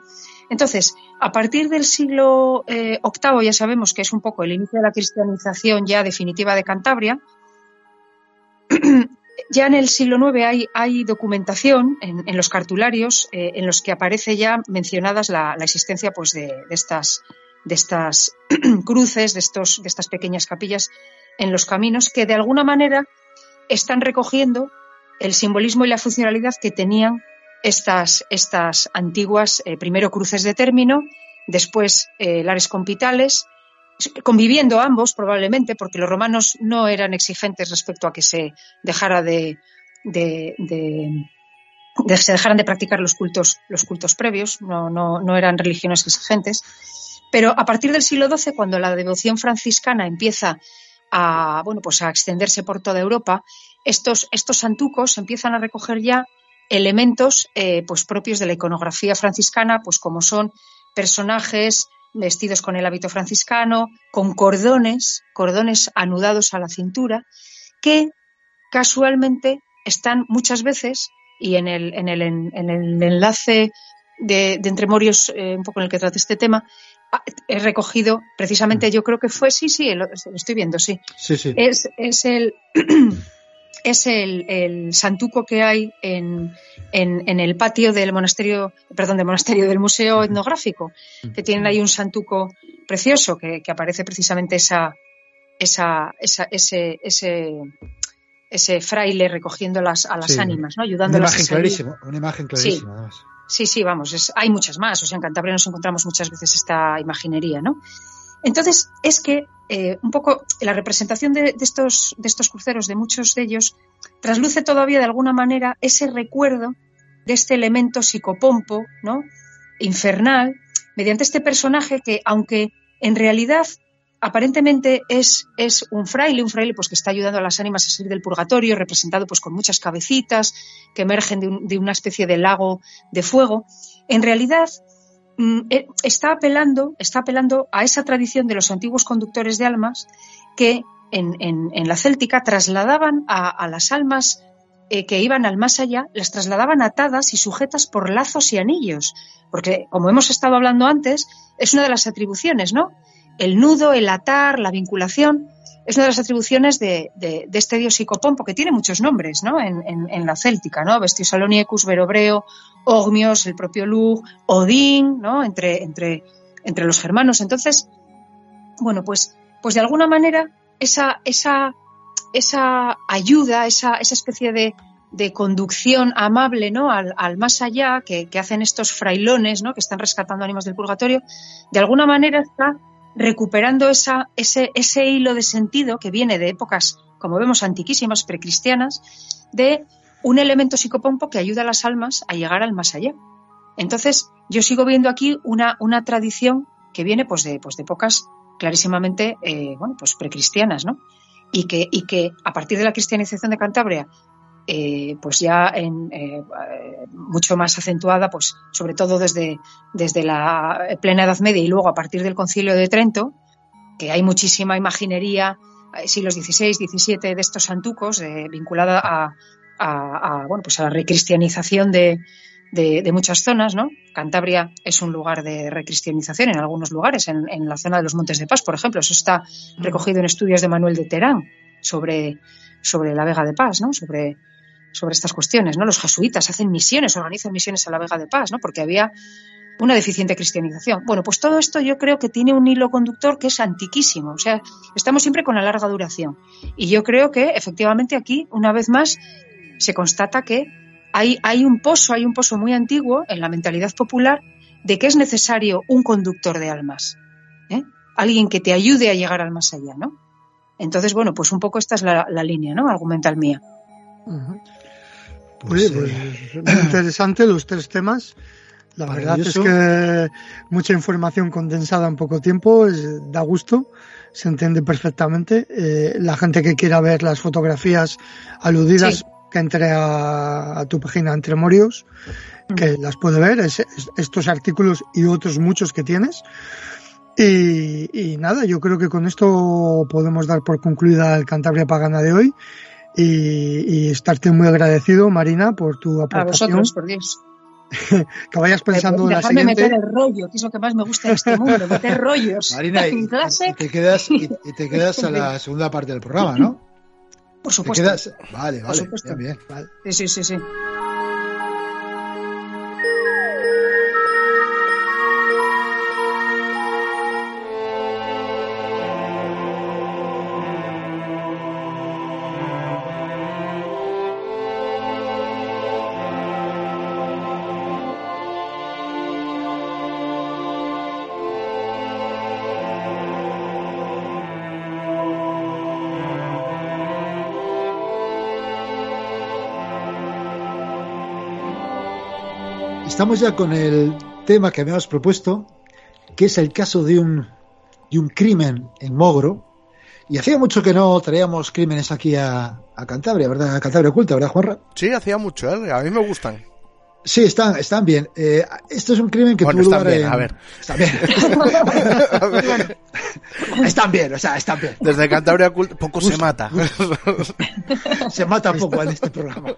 Entonces, a partir del siglo VIII, ya sabemos que es un poco el inicio de la cristianización ya definitiva de Cantabria, ya en el siglo IX hay, documentación en, los cartularios eh, en los que aparece ya mencionadas la, existencia pues, de, de estas de estas *clears throat* cruces, de, estos, de estas pequeñas capillas en los caminos, que de alguna manera están recogiendo el simbolismo y la funcionalidad que tenían estas, estas antiguas, eh, primero cruces de término, después eh, lares compitales, conviviendo ambos probablemente, porque los romanos no eran exigentes respecto a que se dejara de, se dejaran de practicar los cultos, los cultos previos, no, no, no eran religiones exigentes. Pero a partir del siglo XII, cuando la devoción franciscana empieza a, bueno, pues a extenderse por toda Europa, estos, estos santucos empiezan a recoger ya elementos eh, pues propios de la iconografía franciscana, pues como son personajes vestidos con el hábito franciscano, con cordones, cordones anudados a la cintura, que casualmente están muchas veces, y en el, en el, en el enlace de, de Entremorios, eh, un poco en el que trata este tema, he recogido precisamente, yo creo que fue, sí, sí, lo, lo estoy viendo, sí. Sí, sí. Es, es el *clears throat* es el, el, santuco que hay en, en, en, el patio del monasterio, perdón, del monasterio del Museo Etnográfico, que tienen ahí un santuco precioso que, que aparece precisamente esa, esa, esa, ese, ese, ese fraile recogiendo las, a las Sí. ánimas, ¿no? ayudándolas Una imagen a salir. clarísima, una imagen clarísima. además. Sí, sí, vamos, es- hay muchas más. O sea, en Cantabria nos encontramos muchas veces esta imaginería, ¿no? Entonces, es que eh, un poco la representación de, de estos, de estos cruceros, de muchos de ellos, trasluce todavía de alguna manera ese recuerdo de este elemento psicopompo, ¿no? Infernal, mediante este personaje que, aunque en realidad aparentemente es, es un fraile, un fraile pues que está ayudando a las ánimas a salir del purgatorio, representado pues con muchas cabecitas que emergen de, un- de una especie de lago de fuego, en realidad está apelando, está apelando a esa tradición de los antiguos conductores de almas que en, en- la céltica trasladaban a, las almas eh, que iban al más allá, las trasladaban atadas y sujetas por lazos y anillos, porque como hemos estado hablando antes, es una de las atribuciones, ¿no? El nudo, el atar, la vinculación, es una de las atribuciones de, de- este dios psicopompo, que tiene muchos nombres, ¿no? En, en- la céltica, ¿no? Vestiosalonicus, Verobreo, Ogmios, el propio Lug, Odín, ¿no? Entre, entre, entre los germanos. Entonces, bueno, pues, pues de alguna manera esa, esa, esa ayuda, esa, esa especie de, de conducción amable ¿no? al, al más allá que, que hacen estos frailones ¿no? que están rescatando ánimas del purgatorio, de alguna manera está recuperando esa, ese, ese hilo de sentido que viene de épocas, como vemos, antiquísimas, precristianas, de un elemento psicopompo que ayuda a las almas a llegar al más allá. Entonces, yo sigo viendo aquí una, una tradición que viene pues de, pues de épocas clarísimamente eh, bueno, pues precristianas, ¿no? Y que, y que a partir de la cristianización de Cantabria, eh, pues ya en, eh, mucho más acentuada, pues sobre todo desde, desde la plena Edad Media y luego a partir del Concilio de Trento, que hay muchísima imaginería, siglos XVI, XVII, de estos santucos, vinculada a, a- a, bueno, pues a la recristianización de, de, de muchas zonas, ¿no? Cantabria es un lugar de recristianización en algunos lugares, en, en la zona de los Montes de Paz, por ejemplo. Eso está recogido en estudios de Manuel de Terán sobre, sobre la Vega de Paz, ¿no? Sobre, sobre estas cuestiones, ¿no? Los jesuitas hacen misiones, organizan misiones a la Vega de Paz, ¿no? Porque había una deficiente cristianización. Bueno, pues todo esto yo creo que tiene un hilo conductor que es antiquísimo. O sea, estamos siempre con la larga duración. Y yo creo que efectivamente aquí, una vez más, se constata que hay, hay un pozo, hay un pozo muy antiguo en la mentalidad popular de que es necesario un conductor de almas. ¿eh? Alguien que te ayude a llegar al más allá, ¿no? Entonces, bueno, pues un poco esta es la, la línea, ¿no? Argumental mía. Pues, Oye, pues eh, muy interesante los tres temas. La verdad es que mucha información condensada en poco tiempo es- da gusto, se entiende perfectamente. Eh, la gente que quiera ver las fotografías aludidas, Sí. Que entre a, a tu página Entre Morios, que las puede ver, es- es- estos artículos y otros muchos que tienes. Y, y nada, yo creo que con esto podemos dar por concluida el Cantabria Pagana de hoy. Y, y estarte muy agradecido, Marina, por tu A aportación. vosotros, por Dios. *laughs* Que vayas pensando en la Dejarme siguiente. meter el rollo, que es lo que más me gusta de este mundo, meter rollos Marina, *laughs* y, clase. y te quedas, y, y te quedas a *laughs* la segunda parte del programa, ¿no? Por supuesto. quedas, vale, Por vale, supuesto. bien, bien. Sí, sí, sí, sí. Estamos ya con el tema que habíamos propuesto, que es el caso de un, de un crimen en Mogro. Y hacía mucho que no traíamos crímenes aquí a, a Cantabria, ¿verdad? A Cantabria Oculta, ¿verdad, Juanra? Sí, hacía mucho, ¿eh? A mí me gustan. Sí, están, están bien. Eh, esto es un crimen que Bueno, tuvo están lugar bien, en- a ver. Están bien. *laughs* están bien, o sea, están bien. Desde Cantabria Oculta poco se mata. *laughs* Se mata poco en este programa.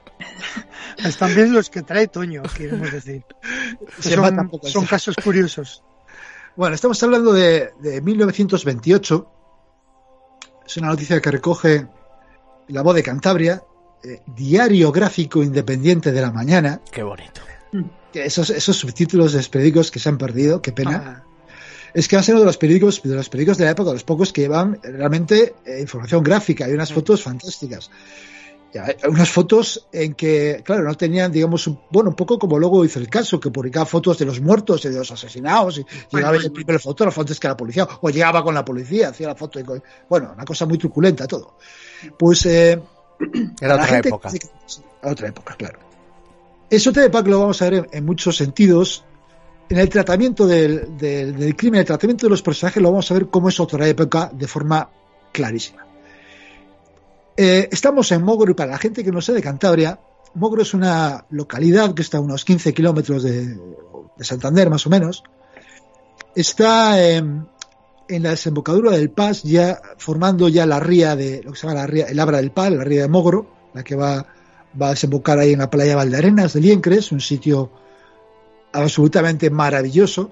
Están bien los que trae Toño, queremos decir. Se mata son, poco. son casos curiosos. Bueno, estamos hablando de, de 1928. Es una noticia que recoge La Voz de Cantabria, eh, Diario Gráfico Independiente de la Mañana. Qué bonito. Esos, esos subtítulos de los periódicos que se han perdido, qué pena. Ah, Es que han sido de los periódicos, de los periódicos de la época, los pocos que llevan realmente eh, información gráfica. Hay unas fotos fantásticas. Y hay unas fotos en que, claro, no tenían, digamos, un, bueno, un poco como luego hizo el caso, que publicaba fotos de los muertos y de los asesinados, y llegaba el primer fotógrafo antes que la policía, o llegaba con la policía, hacía la foto, y bueno, una cosa muy truculenta todo. Pues, eh, Era otra gente- época. a otra época, claro. Eso te que lo vamos a ver en, en muchos sentidos. En el tratamiento del, del- del crimen, el tratamiento de los personajes, lo vamos a ver cómo es otra época de forma clarísima. Eh, estamos en Mogro y para la gente que no sea de Cantabria, Mogro es una localidad que está a unos 15 kilómetros de, de Santander, más o menos. Está en, en la desembocadura del Pas, ya formando ya la ría de lo que se llama la ría, el Abra del Pal, la ría de Mogro, la que va, va a desembocar ahí en la playa Valdearenas de Liencres, un sitio absolutamente maravilloso,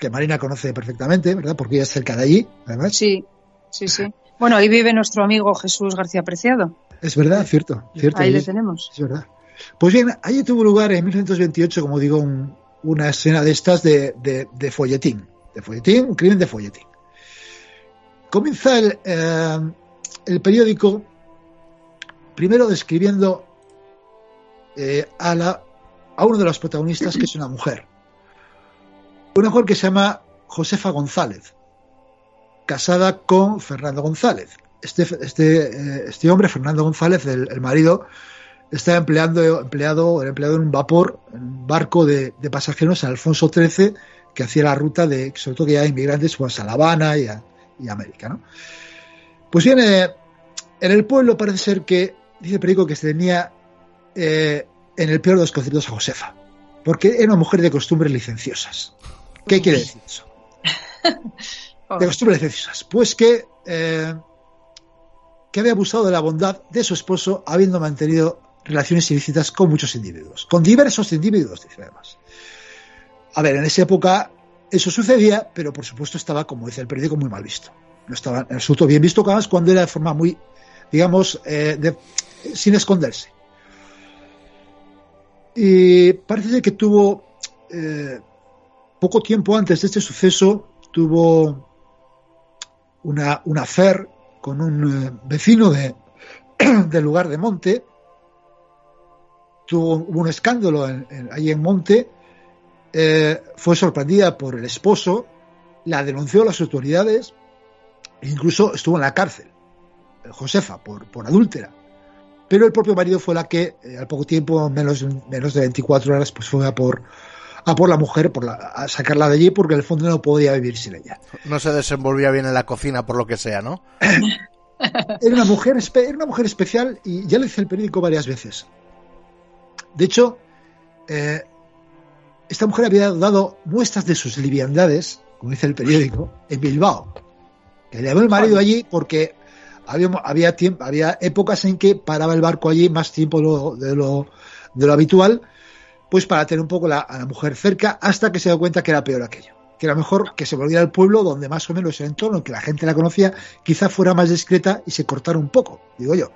que Marina conoce perfectamente, ¿verdad? Porque ella es cerca de allí, además. Sí, sí, sí. Bueno, ahí vive nuestro amigo Jesús García Preciado. Es verdad, cierto, cierto. Ahí le es- tenemos. Es verdad. Pues bien, allí tuvo lugar en 1928, como digo, un- una escena de estas de, de- de folletín. De folletín, un crimen de folletín. Comienza el, eh, el periódico primero describiendo eh, a, la, a uno de los protagonistas, que es una mujer. Una mujer que se llama Josefa González, casada con Fernando González. Este, este, eh, este hombre, Fernando González, el, marido, está empleando, empleado, empleado en un vapor, en un barco de, de pasajeros en Alfonso XIII, que hacía la ruta de, sobre todo que ya inmigrantes, pues a La Habana y a, y a América, ¿no? Pues bien, eh, en el pueblo parece ser que, dice el periódico, que se tenía eh, en el peor de los conceptos a Josefa, porque era una mujer de costumbres licenciosas. ¿Qué quiere decir eso? *laughs* De costumbres licenciosas. Pues que, eh, que había abusado de la bondad de su esposo, habiendo mantenido relaciones ilícitas con muchos individuos, con diversos individuos, dice además. A ver, en esa época eso sucedía, pero por supuesto estaba, como dice el periódico, muy mal visto. No estaba en absoluto bien visto, además cuando era de forma muy, digamos, eh, sin esconderse. Y parece que tuvo, eh, poco tiempo antes de este suceso, tuvo una, una con un eh, vecino de, *clears throat* del lugar de Monte. Tuvo hubo un escándalo ahí en Monte. Eh, fue sorprendida por el esposo, la denunció a las autoridades e incluso estuvo en la cárcel, eh, Josefa, por, por adúltera. Pero el propio marido fue la que, eh, al poco tiempo, menos, menos de 24 horas, pues fue a por, a por la mujer, por la- a sacarla de allí, porque en el fondo no podía vivir sin ella. No se desenvolvía bien en la cocina por lo que sea, ¿no? *coughs* Era una mujer, era una mujer especial y ya lo dice el periódico varias veces. De hecho, eh, esta mujer había dado muestras de sus liviandades, como dice el periódico, en Bilbao. Que llevó el marido allí porque había, había, épocas en que paraba el barco allí más tiempo lo- de, lo, de lo habitual, pues para tener un poco la- a la mujer cerca, hasta que se dio cuenta que era peor aquello. Que era mejor que se volviera al pueblo donde más o menos el entorno, que la gente la conocía, quizá fuera más discreta y se cortara un poco, digo yo.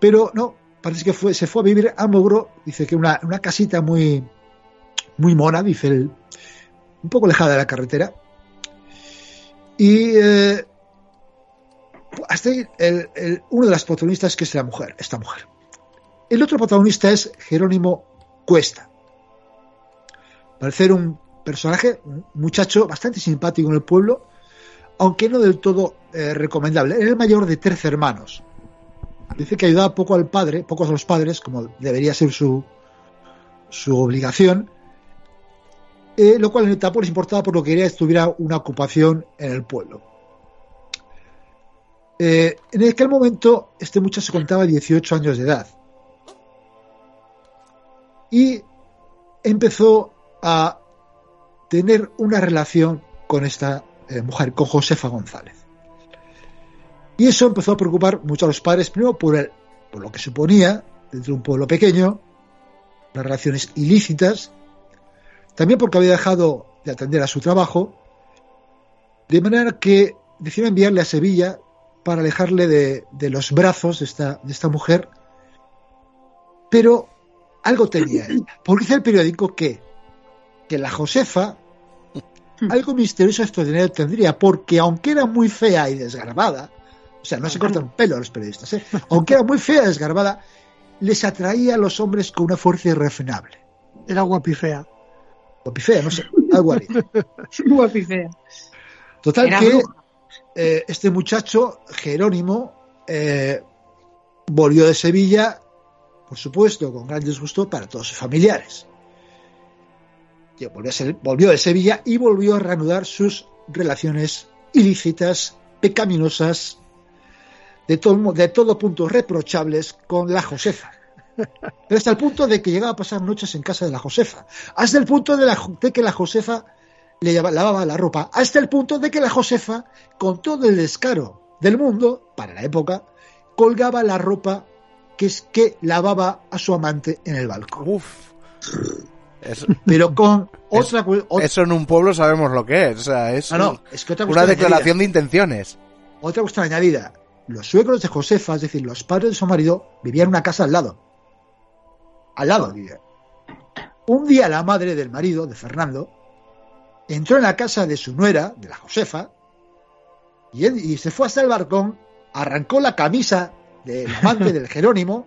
Pero no, parece que fue, se fue a vivir a Mogro, dice que una, una casita muy, muy mona, dice él, un poco alejada de la carretera. Y eh, hasta el- uno de los protagonistas que es la mujer, esta mujer. El otro protagonista es Jerónimo Cuesta. Parecer un personaje, un muchacho bastante simpático en el pueblo, aunque no del todo eh, recomendable. Era el mayor de 13 hermanos. Dice que ayudaba poco al padre, pocos a los padres, como debería ser su, su obligación, eh, lo cual en etapa les importaba por lo que quería que tuviera una ocupación en el pueblo. Eh, en aquel momento, este muchacho contaba 18 años de edad y empezó a tener una relación con esta eh, mujer, con Josefa González. Y eso empezó a preocupar mucho a los padres, primero por, el, por lo que suponía, dentro de un pueblo pequeño, las relaciones ilícitas, también porque había dejado de atender a su trabajo, de manera que decidieron enviarle a Sevilla para alejarle de, de los brazos de esta, de esta mujer, pero algo tenía ella. Porque dice el periódico que, que la Josefa algo misterioso extraordinario tendría, porque aunque era muy fea y desgarbada, o sea, no se cortan un pelo a los periodistas, ¿eh? *laughs* aunque era muy fea y desgarbada, les atraía a los hombres con una fuerza irrefrenable. Era guapifea. Guapifea, no sé, algo así. *laughs* Guapifea. Total Era que eh, este muchacho, Jerónimo, eh, volvió de Sevilla, por supuesto, con gran disgusto para todos sus familiares. Volvió, ser- volvió de Sevilla y volvió a reanudar sus relaciones ilícitas, pecaminosas, de todo, de todo punto reprochables con la Josefa. Pero hasta el punto de que llegaba a pasar noches en casa de la Josefa. Hasta el punto de, la de que la Josefa le lavaba la ropa. Hasta el punto de que la Josefa, con todo el descaro del mundo, para la época, colgaba la ropa que es que lavaba a su amante en el balcón. Uf. Eso, Pero con otra, cu- ot- eso en un pueblo sabemos lo que es. O sea, es no, no, es que otra una declaración de intenciones. Otra cuestión añadida. Los suegros de Josefa, es decir, los padres de su marido, vivían en una casa al lado. Al lado vivían. Un día la madre del marido, de Fernando, entró en la casa de su nuera, de la Josefa, y, se fue hasta el balcón, arrancó la camisa del amante del Jerónimo,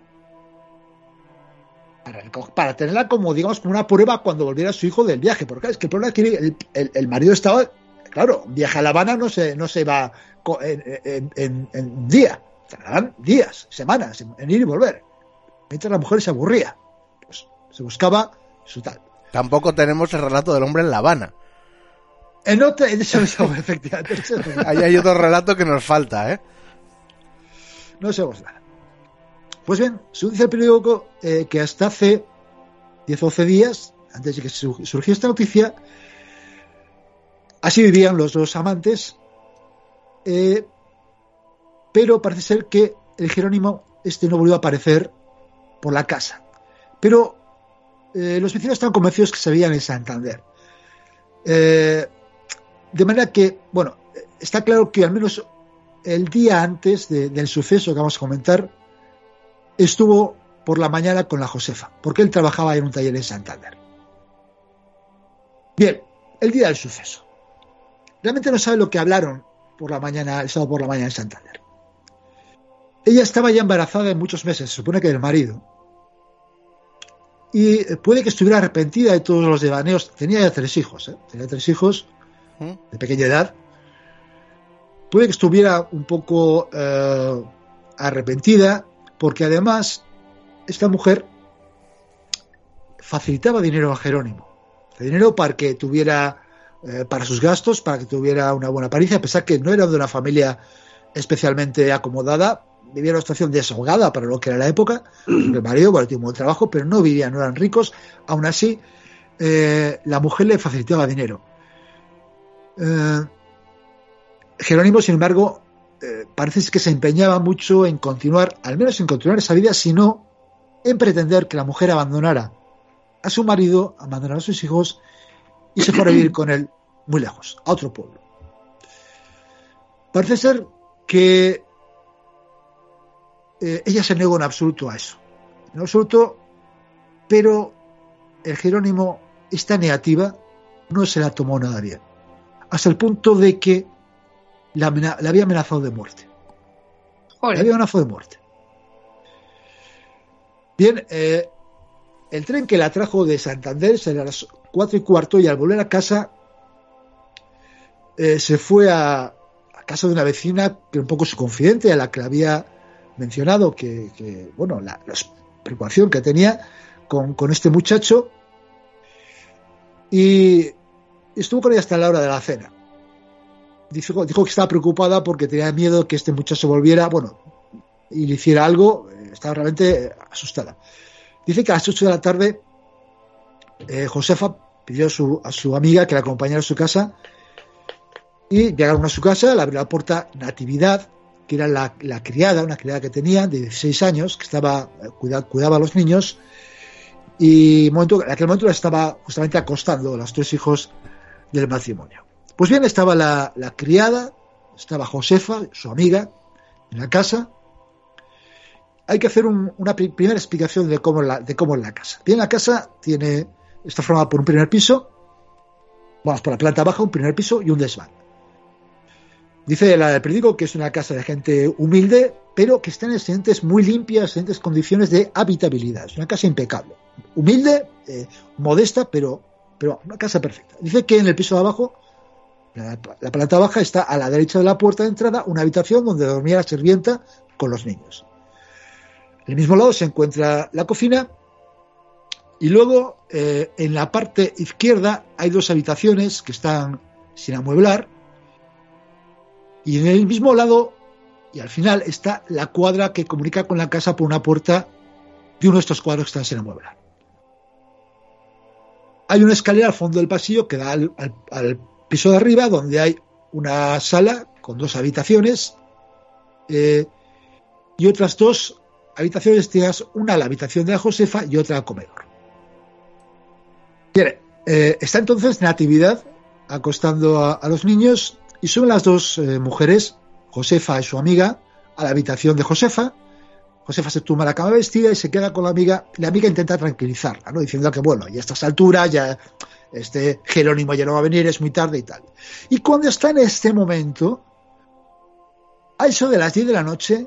para tenerla como, digamos, como una prueba cuando volviera su hijo del viaje. Porque es que el problema es que el, marido estaba, claro, un viaje a La Habana no se, no se va en, en- día, tardarán días, semanas en, ir y volver. Mientras la mujer se aburría, se buscaba su tal. Tampoco tenemos el relato del hombre en La Habana. En otra, en eso, eso, *laughs* efectivamente, eso es verdad. Ahí hay otro relato que nos falta, ¿eh? no sabemos nada. Pues bien, según dice el periódico, eh, que hasta hace 10 o 12 días, antes de que su- surgiera esta noticia, así vivían los dos amantes, eh, pero parece ser que el Jerónimo este no volvió a aparecer por la casa. Pero eh, los vecinos están convencidos que se veían en Santander. Eh, de manera que, bueno, está claro que al menos el día antes de- del suceso que vamos a comentar, estuvo por la mañana con la Josefa, porque él trabajaba en un taller en Santander. Bien, el día del suceso. Realmente no sabe lo que hablaron por la mañana, el sábado por la mañana en Santander. Ella estaba ya embarazada en muchos meses, se supone que del marido. Y eh, puede que estuviera arrepentida de todos los devaneos. Tenía ya tres hijos, ¿eh? Tenía tres hijos ¿Mm? de pequeña edad. Puede que estuviera un poco eh, arrepentida, porque además esta mujer facilitaba dinero a Jerónimo. Dinero para que tuviera, eh, para sus gastos, para que tuviera una buena apariencia, a pesar que no era de una familia especialmente acomodada, vivía una situación desahogada para lo que era la época. El marido, bueno, tenía un buen trabajo, pero no vivían, no eran ricos. Aún así, eh, la mujer le facilitaba dinero. Eh, Jerónimo, sin embargo, eh, parece que se empeñaba mucho en continuar, al menos en continuar esa vida, sino en pretender que la mujer abandonara a su marido, abandonara a sus hijos y se fuera a vivir con él muy lejos, a otro pueblo. Parece ser que eh, ella se negó en absoluto a eso, en absoluto, pero el Jerónimo, esta negativa, no se la tomó nada bien, hasta el punto de que la, la había amenazado de muerte. La Joder. había amenazado de muerte. Bien, eh, el tren que la trajo de Santander será a las cuatro y cuarto y al volver a casa eh, se fue a, a casa de una vecina que era un poco su confidente, a la que había mencionado que, bueno, la, preocupación que tenía con, este muchacho y estuvo con ella hasta la hora de la cena. Dijo, dijo que estaba preocupada porque tenía miedo que este muchacho volviera, bueno, y le hiciera algo, eh, estaba realmente asustada. Dice que a las 8 de la tarde eh, Josefa pidió a su, a su amiga que la acompañara a su casa y llegaron a su casa, le abrió la puerta Natividad, que era la, criada, una criada que tenía de 16 años, que estaba cuida- cuidaba a los niños y en momento, en aquel momento la estaba justamente acostando a los tres hijos del matrimonio. Pues bien, estaba la, criada, estaba Josefa, su amiga, en la casa. Hay que hacer un- una pri- primera explicación de cómo, de cómo es la casa. Bien, la casa tiene, está formada por un primer piso, vamos, por la planta baja, un primer piso y un desván. Dice la del periódico que es una casa de gente humilde, pero que está en excelentes, muy limpias, excelentes condiciones de habitabilidad. Es una casa impecable. Humilde, eh, modesta, pero, pero una casa perfecta. Dice que en el piso de abajo, la, la planta baja, está a la derecha de la puerta de entrada una habitación donde dormía la sirvienta con los niños. En el mismo lado se encuentra la cocina y luego eh, en la parte izquierda hay dos habitaciones que están sin amueblar y en el mismo lado y al final está la cuadra que comunica con la casa por una puerta de uno de estos cuadros que están sin amueblar. Hay una escalera al fondo del pasillo que da al, al- piso de arriba donde hay una sala con dos habitaciones eh, y otras dos habitaciones destinadas, una la habitación de la Josefa y otra al comedor. Eh, está entonces Natividad acostando a los niños y suben las dos eh, mujeres, Josefa y su amiga, a la habitación de Josefa. Josefa se tumba la cama vestida y se queda con la amiga. La amiga intenta tranquilizarla, ¿no? diciendo que, bueno, ya a estas alturas, ya este Jerónimo ya no va a venir, es muy tarde y tal. Y cuando está en este momento, a eso de las 10 de la noche,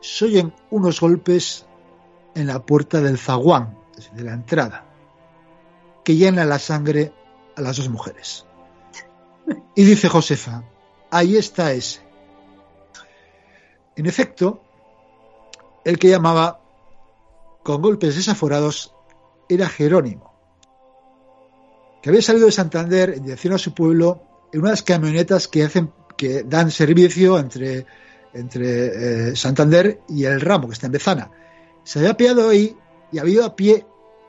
se oyen unos golpes en la puerta del zaguán, de la entrada, que llena la sangre a las dos mujeres. *laughs* Y dice Josefa, ahí está ese. En efecto, el que llamaba con golpes desaforados era Jerónimo, que había salido de Santander en dirección a su pueblo en unas camionetas que hacen que dan servicio entre, entre eh, Santander y el ramo que está en Bezana. Se había pillado ahí y había ido a pie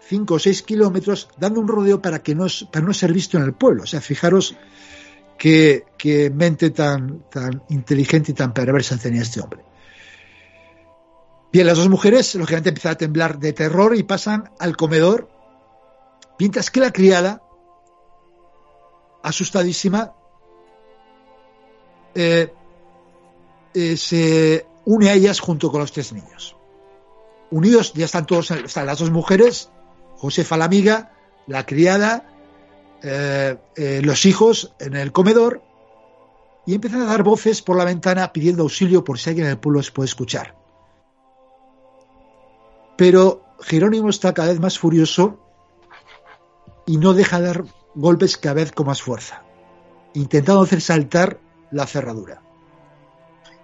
5 o 6 kilómetros dando un rodeo para que no, para no ser visto en el pueblo. O sea, fijaros qué, mente tan, tan inteligente y tan perversa tenía este hombre. Bien, las dos mujeres, lógicamente, empiezan a temblar de terror y pasan al comedor, mientras que la criada, asustadísima, eh, eh, se une a ellas junto con los tres niños. Unidos, ya están todos, están las dos mujeres, Josefa la amiga, la criada, eh, eh, los hijos en el comedor, y empiezan a dar voces por la ventana pidiendo auxilio por si alguien en el pueblo les puede escuchar. Pero Jerónimo está cada vez más furioso y no deja de dar golpes cada vez con más fuerza, intentando hacer saltar la cerradura.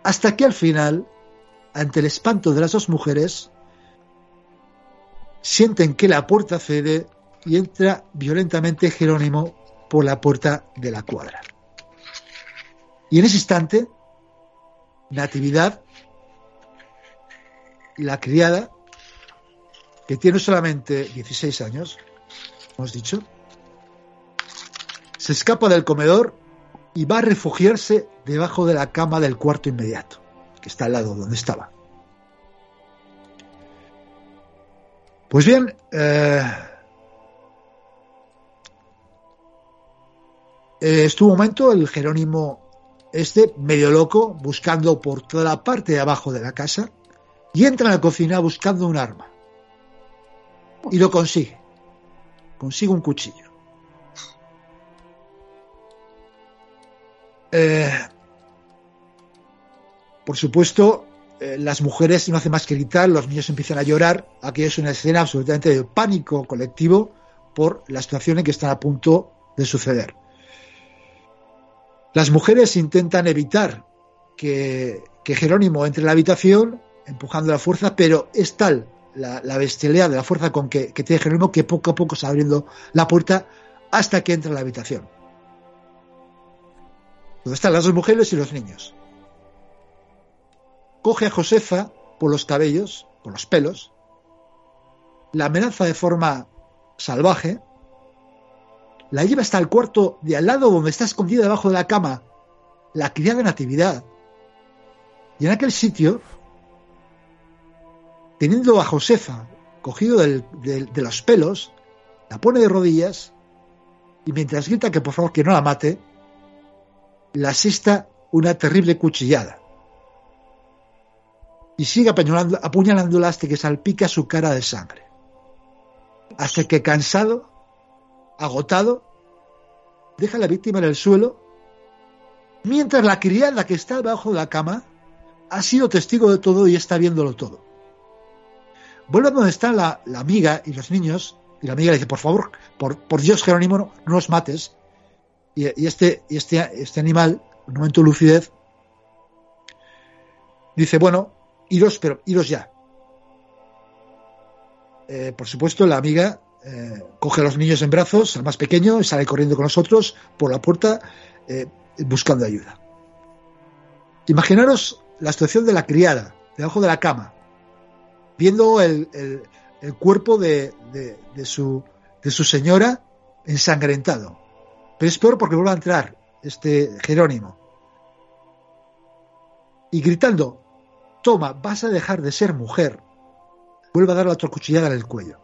Hasta que al final, ante el espanto de las dos mujeres, sienten que la puerta cede y entra violentamente Jerónimo por la puerta de la cuadra. Y en ese instante, Natividad, la criada, que tiene solamente 16 años, hemos dicho, se escapa del comedor y va a refugiarse debajo de la cama del cuarto inmediato, que está al lado donde estaba. Pues bien, eh, eh, estuvo un momento el Jerónimo este medio loco buscando por toda la parte de abajo de la casa y entra en la cocina buscando un arma. Y lo consigue. Consigue un cuchillo. Eh, por supuesto eh, las mujeres no hacen más que gritar los niños empiezan a llorar. Aquello es una escena absolutamente de pánico colectivo por la situación en que están a punto de suceder las mujeres intentan evitar que, Jerónimo entre en la habitación, empujando la fuerza, pero es tal la, bestialidad de la fuerza con que, tiene Jerónimo que poco a poco está abriendo la puerta hasta que entra en la habitación. Donde están las dos mujeres y los niños. Coge a Josefa por los cabellos, por los pelos, la amenaza de forma salvaje, la lleva hasta el cuarto de al lado donde está escondida debajo de la cama la criada Natividad. Y en aquel sitio, teniendo a Josefa cogido de los pelos, la pone de rodillas y mientras grita que por favor que no la mate, la asesta una terrible cuchillada. Y sigue apuñalándola hasta que salpica su cara de sangre. Hasta que cansado, agotado, deja a la víctima en el suelo, mientras la criada que está debajo de la cama ha sido testigo de todo y está viéndolo todo. Vuelve a donde está la, amiga y los niños, y la amiga le dice, por favor, por, por Dios, Jerónimo, no, los mates. Y, este, y este, este animal, un momento de lucidez, dice, bueno, iros, pero iros ya. Eh, por supuesto, la amiga eh, coge a los niños en brazos, al más pequeño, y sale corriendo con nosotros por la puerta eh, buscando ayuda. Imaginaros la situación de la criada, debajo de la cama, viendo el, cuerpo de, de- de su, de su señora ensangrentado. Pero es peor porque vuelve a entrar este Jerónimo. Y gritando, toma, vas a dejar de ser mujer, vuelve a darle otra cuchillada en el cuello.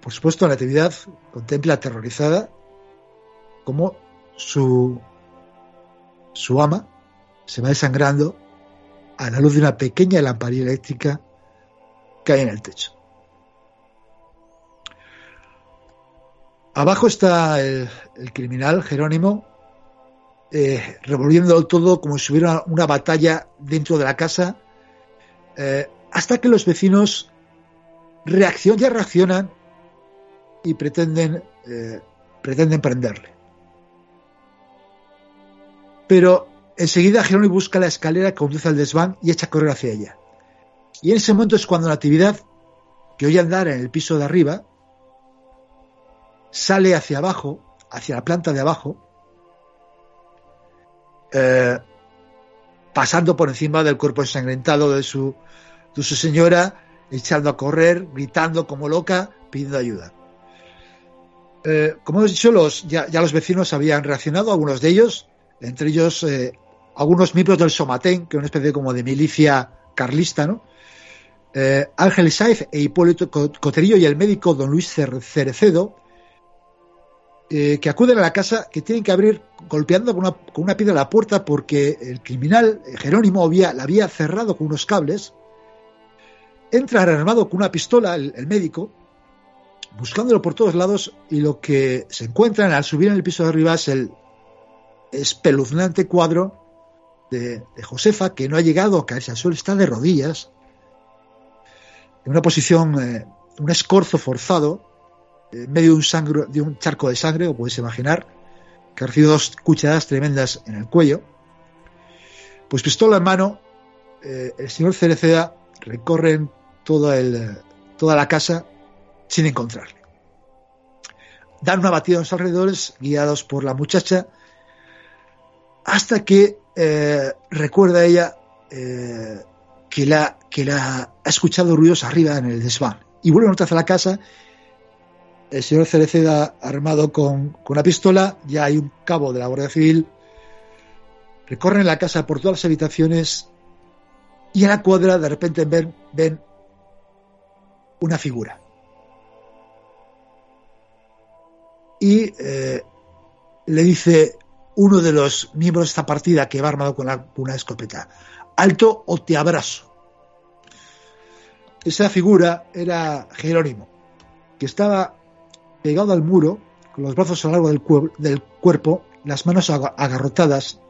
Por supuesto, la Natividad contempla aterrorizada cómo su, su ama se va desangrando a la luz de una pequeña lamparilla eléctrica que hay en el techo. Abajo está el, criminal Jerónimo, eh, revolviendo todo como si hubiera una batalla dentro de la casa, eh, hasta que los vecinos reaccionan, ya reaccionan y pretenden, eh, pretenden prenderle. Pero enseguida Jerónimo busca la escalera que conduce al desván y echa a correr hacia ella. Y en ese momento es cuando Natividad, que oye andar en el piso de arriba, sale hacia abajo, hacia la planta de abajo, eh, pasando por encima del cuerpo ensangrentado de su, de su señora, echando a correr, gritando como loca, pidiendo ayuda. Eh, como hemos dicho, los, ya, los vecinos habían reaccionado, algunos de ellos, entre ellos eh, algunos miembros del Somatén, que es una especie como de milicia carlista, ¿no? Eh, Ángel Saez e Hipólito Co- Coterillo y el médico don Luis Cer- Cerecedo, que acuden a la casa, que tienen que abrir golpeando con una, piedra la puerta porque el criminal Jerónimo había, la había cerrado con unos cables. Entra armado con una pistola el médico, buscándolo por todos lados, y lo que se encuentran al subir en el piso de arriba es el espeluznante cuadro de, Josefa, que no ha llegado a caerse al suelo, está de rodillas, en una posición, eh, un escorzo forzado, en medio de un, de un charco de sangre, o podéis imaginar, que ha recibido dos cucharadas tremendas en el cuello. Pues pistola en mano, eh, el señor Cereceda recorre toda, el, toda la casa sin encontrarle. Dan una batida a los alrededores, guiados por la muchacha, hasta que eh, recuerda ella eh, que, la, que la ha escuchado ruidos arriba en el desván. Y vuelve otra vez a la casa. El señor Cereceda, armado con, con una pistola, ya hay un cabo de la Guardia Civil. Recorren la casa por todas las habitaciones y en la cuadra de repente ven, ven una figura. Y eh, le dice uno de los miembros de esta partida que va armado con, la, una escopeta, alto o te abrazo. Esa figura era Jerónimo, que estaba pegado al muro, con los brazos a lo largo del, cuer- del cuerpo, las manos aga- agarrotadas,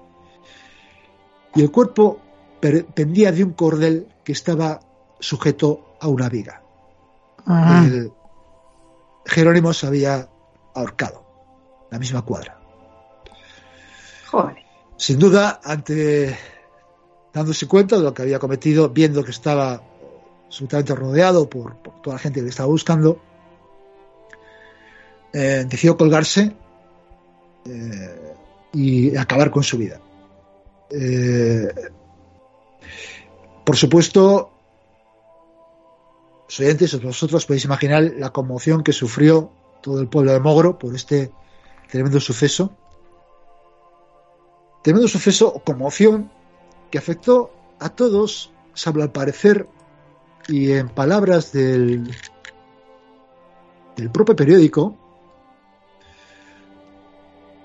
y el cuerpo pendía de un cordel que estaba sujeto a una viga. El Jerónimo se había ahorcado, la misma cuadra. Joder. Sin duda, ante dándose cuenta de lo que había cometido, viendo que estaba absolutamente rodeado por, por toda la gente que le estaba buscando, eh, decidió colgarse eh, y acabar con su vida. Eh, por supuesto, los oyentes, vosotros podéis imaginar la conmoción que sufrió todo el pueblo de Mogro por este tremendo suceso. Tremendo suceso o conmoción que afectó a todos, salvo al parecer, y en palabras del, del propio periódico,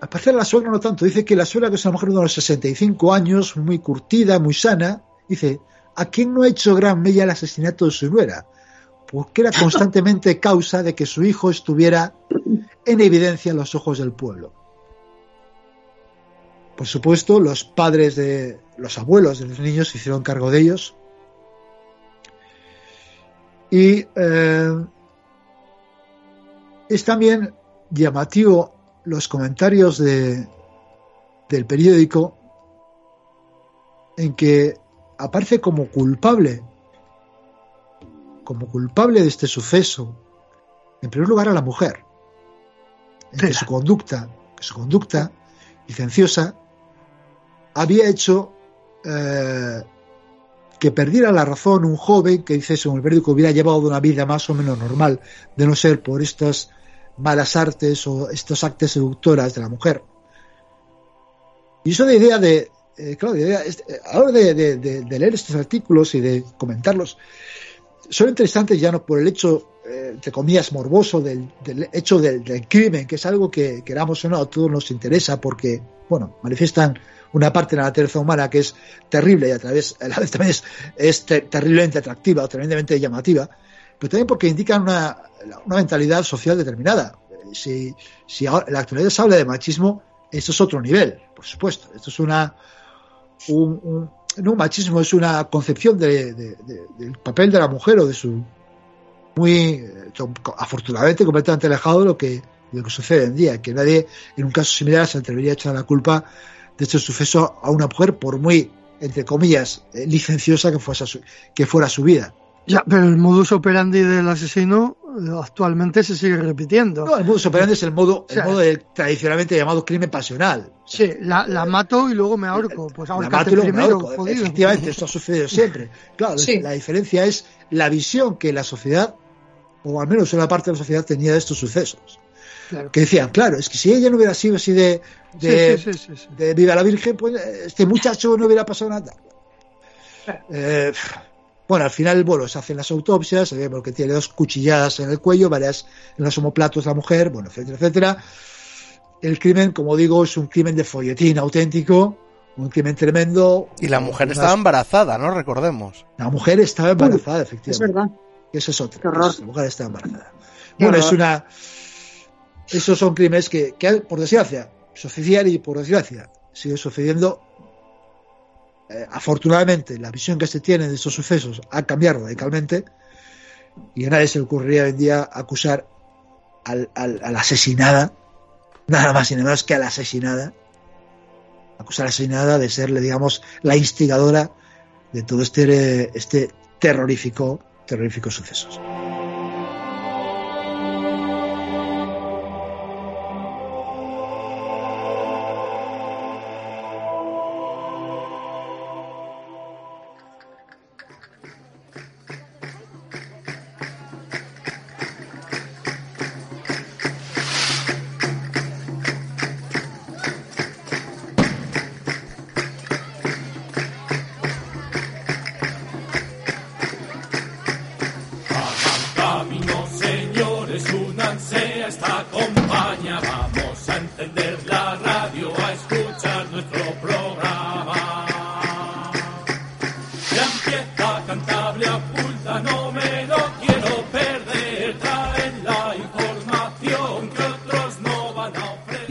al parecer la suegra no tanto, dice que la suegra que es una mujer de unos 65 años, muy curtida, muy sana, dice, ¿a quién no ha hecho gran mella el asesinato de su nuera? Porque era constantemente causa de que su hijo estuviera en evidencia en los ojos del pueblo. Por supuesto, los padres de los abuelos de los niños se hicieron cargo de ellos. Y eh, es también llamativo los comentarios de, del periódico en que aparece como culpable, como culpable de este suceso, en primer lugar a la mujer, en que su conducta, que su conducta licenciosa había hecho eh, que perdiera la razón un joven que dice según el periódico hubiera llevado una vida más o menos normal, de no ser por estas malas artes o estos actos seductoras de la mujer. Y eso de idea de, eh, claro, de idea, a la hora de, de, de, leer estos artículos y de comentarlos, son interesantes ya no por el hecho, eh, entre comillas, morboso del, del hecho del, crimen, que es algo que, queramos o no, a todos nos interesa porque, bueno, manifiestan una parte de la naturaleza humana que es terrible y a través, a la también es, es ter terriblemente atractiva o tremendamente llamativa, pero también porque indican una, una mentalidad social determinada. Si, si en la actualidad se habla de machismo, esto es otro nivel, por supuesto. Esto es una. Un, un, no machismo, es una concepción de, de, de, del papel de la mujer o de su. Muy. afortunadamente, completamente alejado de lo que, de lo que sucede en día. Que nadie, en un caso similar, se atrevería a echar la culpa de este suceso a una mujer, por muy, entre comillas, licenciosa que, fuese que fuera su vida. Ya, pero el modus operandi del asesino actualmente se sigue repitiendo. No, el modus operandi es el modo, el modo del tradicionalmente llamado crimen pasional. Sí, la, la mato y luego me ahorco. Pues la mato y luego primero, me ahorco. Efectivamente, esto ha sucedido siempre. Claro, sí. la diferencia es la visión que la sociedad, o al menos una parte de la sociedad, tenía de estos sucesos. Claro. Que decían, claro, es que si ella no hubiera sido así de, de, sí, sí, de Viva la Virgen, pues este muchacho no hubiera pasado nada. Eh, bueno, al final, bueno, se hacen las autopsias, se ve porque tiene dos cuchilladas en el cuello, varias en los homoplatos la mujer, bueno, etcétera, etcétera. El crimen, como digo, es un crimen de folletín auténtico, un crimen tremendo. Y la mujer unas... estaba embarazada, ¿no? Recordemos. La mujer estaba embarazada, efectivamente. Es verdad. Eso es otro. La mujer estaba embarazada. Qué bueno, horror. es una. Esos son crímenes que, que, por desgracia, sucedían y por desgracia, sigue sucediendo eh, afortunadamente la visión que se tiene de estos sucesos ha cambiado radicalmente y a nadie se le ocurriría hoy en día acusar al, al, asesinada, nada más y nada menos que a la asesinada, acusar a la asesinada de ser, digamos, la instigadora de todo este, este terrorífico, terrorífico sucesos.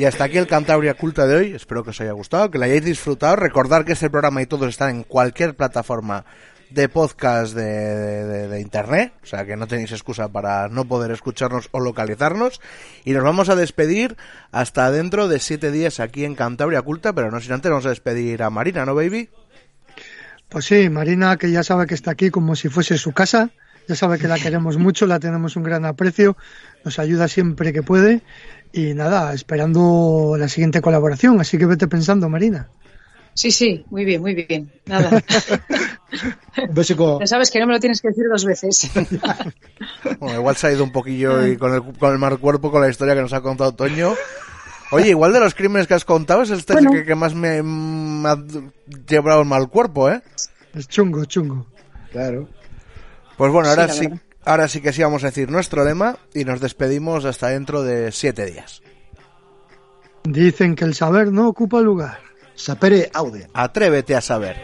Y hasta aquí el Cantabria Culta de hoy. Espero que os haya gustado, que lo hayáis disfrutado. Recordar que este programa y todos están en cualquier plataforma de podcast de, de, internet, o sea que no tenéis excusa para no poder escucharnos o localizarnos. Y nos vamos a despedir hasta dentro de siete días aquí en Cantabria Culta, pero no sin antes vamos a despedir a Marina, ¿no, baby? Pues sí, Marina, que ya sabe que está aquí como si fuese su casa, ya sabe que la queremos mucho, la tenemos un gran aprecio, nos ayuda siempre que puede y nada, esperando la siguiente colaboración, así que vete pensando, Marina. Sí, sí, muy bien, muy bien. Nada. *laughs* Besico. *laughs* Ya sabes que no me lo tienes que decir dos veces. *laughs* Bueno, igual se ha ido un poquillo y con el, con el mal cuerpo con la historia que nos ha contado Toño. Oye, igual de los crímenes que has contado es este Bueno. que, que más me, me ha llevado el mal cuerpo, ¿eh? Es chungo, chungo. Claro. Pues bueno, ahora sí. Ahora sí que sí vamos a decir nuestro lema y nos despedimos hasta dentro de siete días. Dicen que el saber no ocupa lugar. Sapere aude. Atrévete a saber.